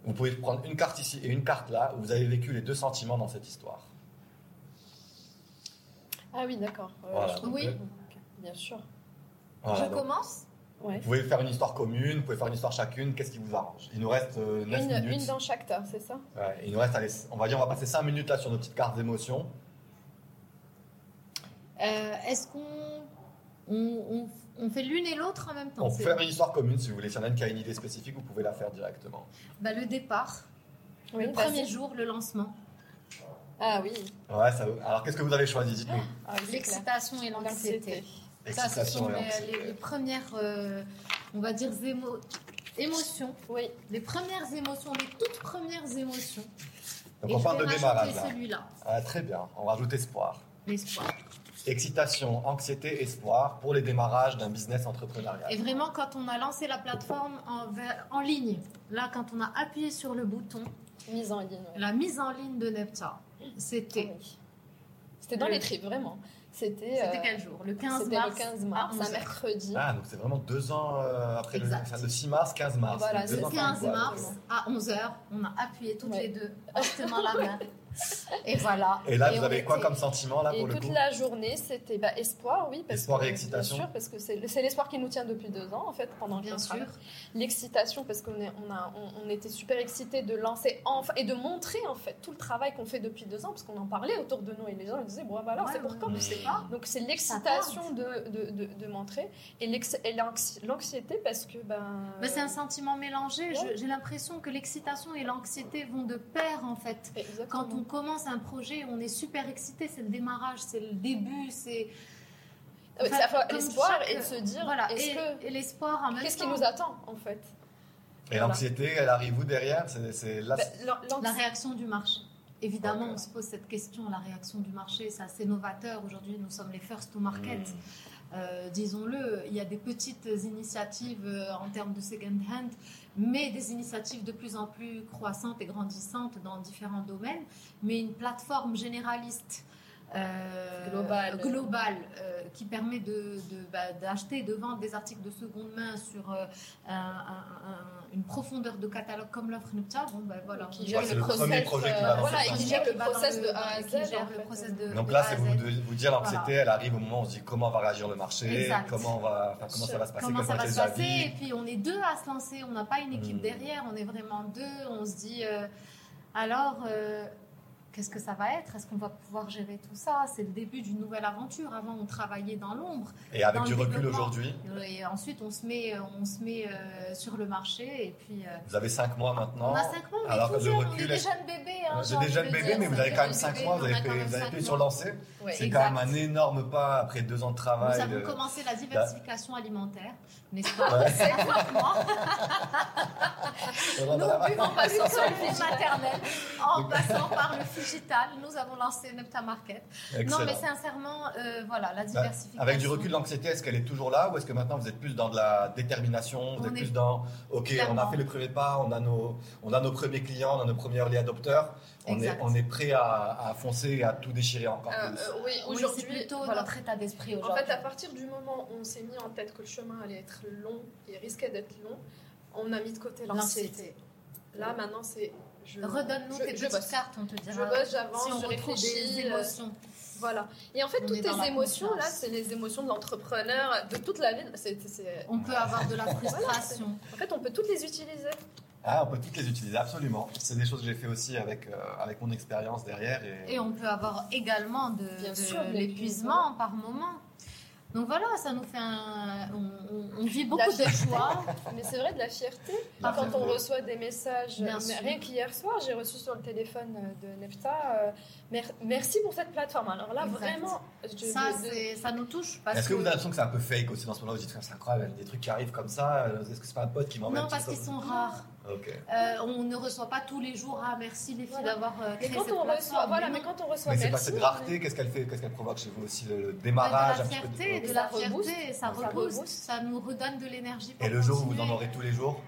Vous pouvez prendre une carte ici et une carte là où vous avez vécu les deux sentiments dans cette histoire. Ah oui, d'accord. Euh, Voilà. je comprends. Oui. Ok, Bien sûr. Voilà, Je donc- commence Ouais. Vous pouvez faire une histoire commune, vous pouvez faire une histoire chacune, qu'est-ce qui vous arrange? Il nous reste euh, 9 Une, minutes. une dans chaque tas, c'est ça? Ouais, il nous reste, allez, on va dire, on va passer 5 minutes là sur nos petites cartes d'émotions. Euh, Est-ce qu'on on, on- on fait l'une et l'autre en même temps On peut faire une histoire commune si vous voulez. Si y en a une qui a une idée spécifique, vous pouvez la faire directement. Bah, Le départ, Oui, le premier jour, le lancement, Ah oui. Ouais, ça, alors qu'est-ce que vous avez choisi Dites-nous. Ah l'excitation et l'anxiété. Ça, ce Excitation sont et les, anxiété. les- les premières, euh, on va dire, émo- émotions. Oui. Les premières émotions, les toutes premières émotions. Donc Et on parle de démarrage celui-là, Ah, très bien, on rajoute espoir. l'espoir. Excitation, anxiété, espoir pour les démarrages d'un business entrepreneurial. Et vraiment, quand on a lancé la plateforme en, ligne, là, quand on a appuyé sur le bouton, Mise en ligne. ouais. la mise en ligne de Nepta, Ah c'était. oui. C'était dans Le- les tripes, vraiment. C'était C'était euh, quel jour? Le 15 c'était mars. le 15 à mars, 11 un mercredi. Ah, donc c'est vraiment deux ans euh, après le, Exact. enfin, le 6 mars, 15 mars. Voilà, Le ans 15 pile poil. mars à 11h, on a appuyé toutes Ouais. les deux, en se tenant la main. Et voilà. Et là, vous avez quoi était- comme sentiment là Et pour le toute coup la journée, c'était bah, espoir, oui. Parce Espoir que, et excitation. Bien sûr, parce que c'est l'espoir qui nous tient depuis deux ans, en fait, pendant Bien qu'on sûr. L'excitation, parce qu'on on a, on, on était super excités de lancer enfin et de montrer, en fait, tout le travail qu'on fait depuis deux ans, parce qu'on en parlait autour de nous et les gens nous disaient, bon, voilà, Ouais, c'est pour quand on sait pas. Donc c'est l'excitation de, de, de, de montrer et l'ex- et l'anxi- l'anxiété parce que ben. Mais c'est un sentiment mélangé. Ouais. J'ai l'impression que l'excitation et l'anxiété vont de pair en fait. Exactement. Quand on commence un projet, on est super excité, c'est le démarrage, c'est le début, c'est Ah, c'est comme l'espoir chaque- et de se dire voilà est-ce et, que et l'espoir en même qu'est-ce qui nous attend en fait. Et l'anxiété, elle arrive où derrière C'est. Ben, l'anxi- La réaction du marché. Évidemment, on se pose cette question, la réaction du marché, c'est assez novateur. Aujourd'hui, nous sommes les first to market. Hmm. Euh, disons-le, il y a des petites initiatives euh, en termes de second hand, mais des initiatives de plus en plus croissantes et grandissantes dans différents domaines. Mais une plateforme généraliste Globale. globale, euh, qui permet de, de- bah, d'acheter et de vendre des articles de seconde main sur euh, un- un- un- une profondeur de catalogue comme l'offre Nuptia, bon, ben voilà. qui on- gère le process, projet qui euh, va dans voilà, et qui gère le process de A à qui Z. gère en le fait. process de- Donc là, A c'est vous, vous dire l'anxiété, Voilà. elle arrive au moment où on se dit comment va réagir le marché, Exact. comment, va, comment ça va se passer, Comment ça va se passer. Et puis on est deux à se lancer, on n'a pas une équipe Hmm. derrière, on est vraiment deux. On se dit, euh, alors, euh, qu'est-ce que ça va être? Est-ce qu'on va pouvoir gérer tout ça? C'est le début d'une nouvelle aventure. Avant, on travaillait dans l'ombre. Et avec du recul aujourd'hui, Et ensuite, on se met, on se met euh, sur le marché. Et puis, euh, vous avez 5 mois maintenant. on a 5 mois, on alors tout jeune, recul, on est des jeunes bébés. hein, J'ai des jeunes bébés, mais vous avez quand même jeunes 5 bébés, mois, vous avez, fait- vous avez sur lancer. Ouais. C'est quand même un énorme pas après deux ans de travail. Nous avons de- commencé la diversification alimentaire, n'est-ce pas? Ouais. C'est Nous buvons pas sur le maternel en passant par le digital. Nous avons lancé Nepta Market. Non, mais sincèrement, euh, voilà, la diversification. Avec du recul, l'anxiété, est-ce qu'elle est toujours là ou est-ce que maintenant vous êtes plus dans de la détermination Vous On êtes est- plus dans, ok, on a fait le premier pas, on a nos, on a nos premiers clients, on a nos premiers early adopteurs, on est, on est prêt à, à foncer et à tout déchirer encore Euh, plus. euh, oui, aujourd'hui, plutôt voilà. notre état d'esprit En fait, à partir du moment où on s'est mis en tête que le chemin allait être long et risquait d'être long, on a mis de côté l'anxiété. L'anxiété. Là, maintenant, c'est. Je- Redonne-nous je- tes je petites bosse. cartes, on te Je dira. bosse, j'avance, si on je réfléchis. des euh, émotions. Voilà. Et en fait, On toutes tes émotions, là, c'est les émotions de l'entrepreneur, de toute la vie. On peut avoir de la frustration. En fait, on peut toutes les utiliser. Ah, on peut toutes les utiliser, absolument. C'est des choses que j'ai fait aussi avec, euh, avec mon expérience derrière. Et, Et on peut avoir également de, Bien de sûr, de l'épuisement par moment. Donc voilà, ça nous fait un. On, on- on vit beaucoup de joie. Mais c'est vrai de la fierté. Quand on reçoit des messages, Bien rien qu'hier soir, j'ai reçu sur le téléphone de Nepta, euh, mer- merci pour cette plateforme. Alors là, Exact. vraiment, je- Ça, je- ça nous touche. Est-ce que vous que- avez l'impression que c'est un peu fake aussi dans ce moment-là? Vous dites, c'est incroyable, des trucs qui arrivent comme ça. euh, Est-ce que c'est pas un pote qui m'envoie Non, parce qu'ils sont rares. Euh, on ne reçoit pas tous les jours. Ah, merci les filles Voilà. d'avoir euh, mais créé quand cette on reçoit, voilà, Mais mais non. quand on reçoit Mais c'est pas cette on rareté, qu'est-ce qu'elle fait Qu'est-ce qu'elle provoque chez vous aussi Le de démarrage la un petit peu fierté, de la fierté, ça Ça rebooste, rebooste. ça nous redonne de l'énergie. pour Et le jour où vous en aurez tous les jours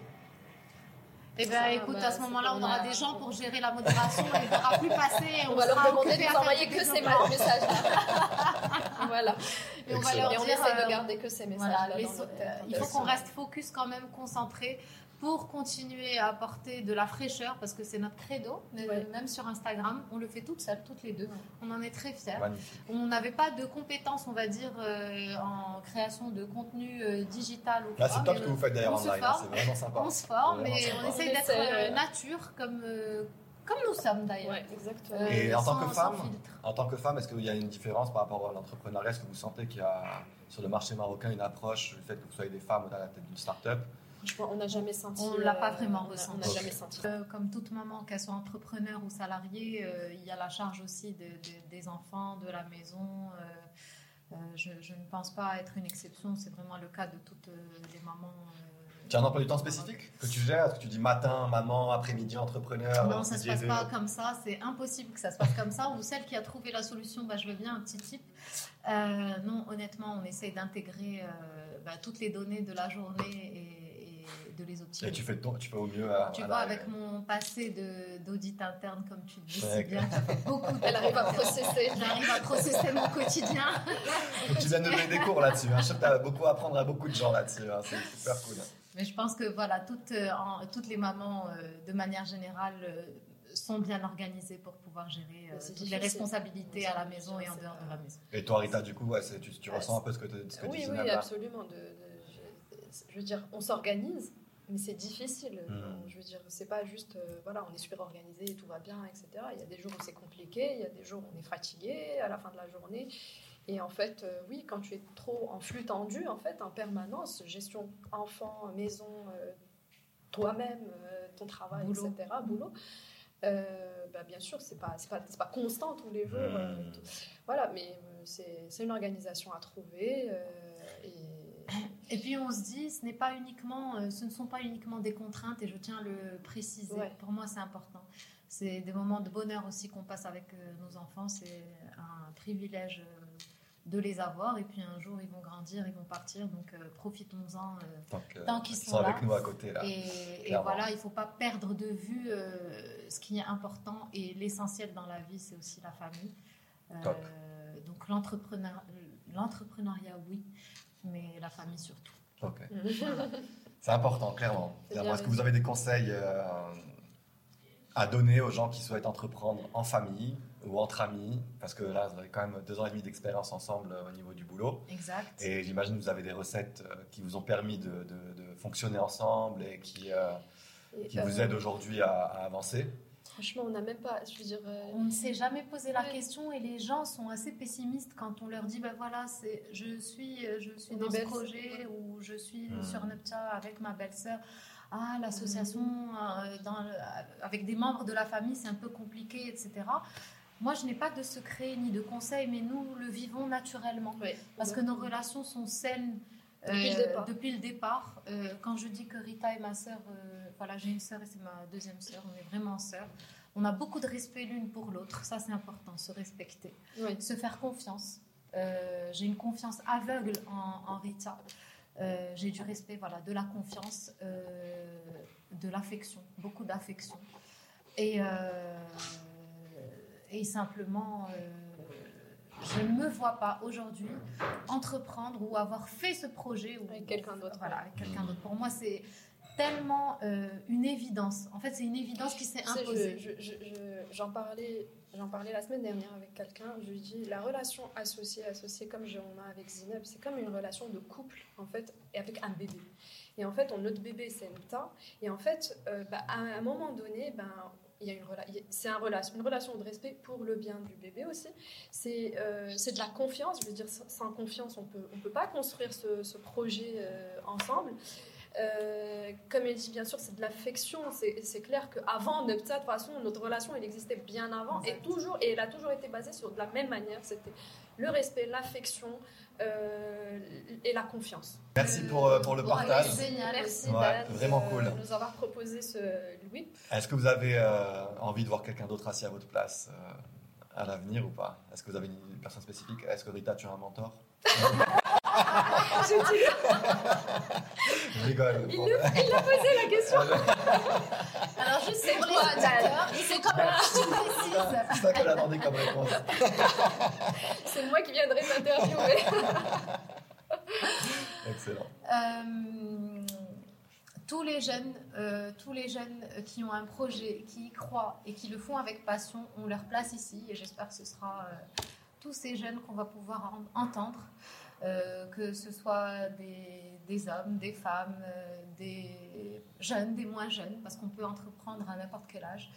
Eh bien, écoute, bah, à ce moment-là, on aura des euh, gens pour gérer la modération il ne pourra plus passer. On on va leur sera demander occupé de à nous envoyer que ces messages-là. voilà. Et on va leur Et on dire, essaie euh, de garder que ces Voilà, les euh, dans il faut qu'on reste focus quand même, concentré pour continuer à apporter de la fraîcheur parce que c'est notre credo, Ouais. même sur Instagram, on le fait toutes seules, toutes les deux. On en est très fiers. Magnifique. On n'avait pas de compétences, on va dire, euh, en création de contenu euh, digital ou Là, c'est top ce que vous faites d'ailleurs on se online, hein, forme. c'est vraiment sympa. on se forme et sympa. on essaye d'être euh, nature comme, euh, comme nous sommes d'ailleurs. Ouais, exactement. Euh, Et en tant que femme. En tant que femme, est-ce qu'il y a une différence par rapport à l'entrepreneuriat? Est-ce que vous sentez qu'il y a sur le marché marocain une approche du fait que vous soyez des femmes à la tête d'une start-up? Franchement, on n'a jamais senti. On l'a pas euh, vraiment ressenti. On n'a Ok. jamais senti. Euh, comme toute maman, qu'elle soit entrepreneur ou salariée, euh, il y a la charge aussi de- de- des enfants, de la maison. euh, euh, je, je ne pense pas être une exception, c'est vraiment le cas de toutes euh, les mamans. euh, Tu as un emploi du temps spécifique que tu gères? Est-ce que tu dis matin, maman, après-midi, entrepreneur Non, ça se midi passe pas comme ça, c'est impossible que ça se passe comme ça. Ou celle qui a trouvé la solution, bah, je veux bien un petit tip. Euh, non, honnêtement, on essaye d'intégrer euh, bah, toutes les données de la journée et de les optimiser. Et tu fais, ton- tu fais au mieux à, Tu à vois, la- avec mon passé de- d'audit interne, comme tu le dis si bien, beaucoup de Elle arrive à processer. J'arrive à processer mon quotidien. Faut que tu viennes de donner des cours là-dessus. hein. Je sais que tu as beaucoup à apprendre à beaucoup de gens là-dessus. hein. C'est super cool. Mais je pense que voilà, toutes, euh, en- toutes les mamans, euh, de manière générale, euh, sont bien organisées pour pouvoir gérer euh, toutes les responsabilités à la maison et en dehors de la maison. Et toi, Rita, du coup, ouais, c'est- tu, tu Ouais, ressens un peu ce que, ce que Oui, oui, absolument. De, de- je, je veux dire, on s'organise, mais c'est difficile. Hmm. Je veux dire, c'est pas juste, euh, voilà, on est super organisé et tout va bien, etc. Il y a des jours où c'est compliqué, il y a des jours où on est fatigué à la fin de la journée. Et en fait, euh, oui, quand tu es trop en flux tendu, en fait, en permanence, gestion enfant, maison, euh, toi-même, euh, ton travail, Boulot. etc., boulot. euh, bah, bien sûr, c'est pas, pas, constant tous les jours. tout- voilà, mais euh, c'est, c'est une organisation à trouver. euh, et Et puis on se dit, ce n'est pas uniquement, euh, ce ne sont pas uniquement des contraintes, et je tiens à le préciser. Ouais. Pour moi, c'est important. C'est des moments de bonheur aussi qu'on passe avec euh, nos enfants. C'est un privilège euh, de les avoir. Et puis un jour, ils vont grandir, ils vont partir. Donc euh, profitons-en. euh, Tant qu'ils ils sont sont avec là. nous à côté là. Et, voilà, il ne faut pas perdre de vue euh, ce qui est important et l'essentiel dans la vie, c'est aussi la famille. Euh, donc l'entrepreneur, l'entrepreneuriat, oui, mais la famille surtout. Voilà. C'est important, clairement. Est-ce que vous avez des conseils euh, à donner aux gens qui souhaitent entreprendre en famille ou entre amis? Parce que là, vous avez quand même deux ans et demi d'expérience ensemble euh, au niveau du boulot. Exact. Et j'imagine que vous avez des recettes euh, qui vous ont permis de, de- de fonctionner ensemble et qui, euh, euh, vous aident aujourd'hui à, à avancer. Franchement, on n'a même pas, je veux dire... euh, On ne s'est jamais posé la question et les gens sont assez pessimistes quand on leur dit ben voilà c'est je suis euh, je suis dans ce projet ou je suis Mhm. sur Nepta avec ma belle-sœur. Ah l'association euh, dans le- avec des membres de la famille c'est un peu compliqué etc. Moi je n'ai pas de secret ni de conseils mais nous le vivons naturellement parce que nos relations sont saines Depuis le euh, départ. depuis le départ. Euh, quand je dis que Rita est ma sœur, euh, voilà, j'ai une sœur et c'est ma deuxième sœur, on est vraiment sœurs. On a beaucoup de respect l'une pour l'autre, ça c'est important, se respecter, se faire confiance. Euh, j'ai une confiance aveugle en, en Rita. Euh, j'ai du respect, voilà, de la confiance, euh, de l'affection, beaucoup d'affection. Et, et simplement, je ne me vois pas aujourd'hui entreprendre ou avoir fait ce projet ou, Avec quelqu'un d'autre. Voilà, avec quelqu'un d'autre. Pour moi, c'est tellement euh, une évidence. En fait, c'est une évidence qui s'est imposée. je- je- je- je- J'en parlais, j'en parlais la semaine dernière avec quelqu'un. Je lui dis la relation associée associée comme on a avec Zineb, c'est comme une relation de couple en fait, et avec un bébé. Et en fait, on- notre bébé c'est Nta. Et en fait, euh, bah, à un moment donné, ben il y a une rela- c'est un une relation de respect pour le bien du bébé aussi. C'est euh, c'est de la confiance. Je veux dire, sans confiance, on peut on peut pas construire ce, ce projet euh, ensemble. Euh, comme elle dit, bien sûr, c'est de l'affection. C'est clair qu'avant Nepta, de toute façon, notre relation, elle existait bien avant. Et, toujours, et elle a toujours été basée sur de la même manière. C'était le respect, l'affection euh, et la confiance. Merci pour, euh, pour le Ouais, partage. c'est génial. Merci Ouais, vraiment de cool. nous avoir proposé ce Louis. Est-ce que vous avez euh, envie de voir quelqu'un d'autre assis à votre place euh, à l'avenir ou pas? Est-ce que vous avez une, personne spécifique? Est-ce que Rita, tu as un mentor? Je rigole. il Bon, le- il a posé la question. Alors, juste C'est pour les toi, auditeurs, c'est comme précise. C'est ça qu'elle a demandé comme réponse. C'est moi qui viendrai t'interviewer. Excellent. Euh, tous les jeunes, euh, tous les jeunes qui ont un projet, qui y croient et qui le font avec passion, ont leur place ici. Et j'espère que ce sera euh, tous ces jeunes qu'on va pouvoir en- entendre, euh, euh, que ce soit des, hommes, des femmes, euh, des jeunes, des moins jeunes, parce qu'on peut entreprendre à n'importe quel âge.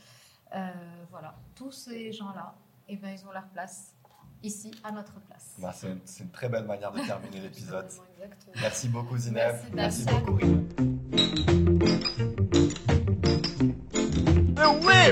Euh, voilà, tous ces gens-là, eh ben, ils ont leur place ici à notre place. Bah, c'est, une, très belle manière de terminer l'épisode. Merci beaucoup Zineb. Merci, merci, merci beaucoup. Eh oui.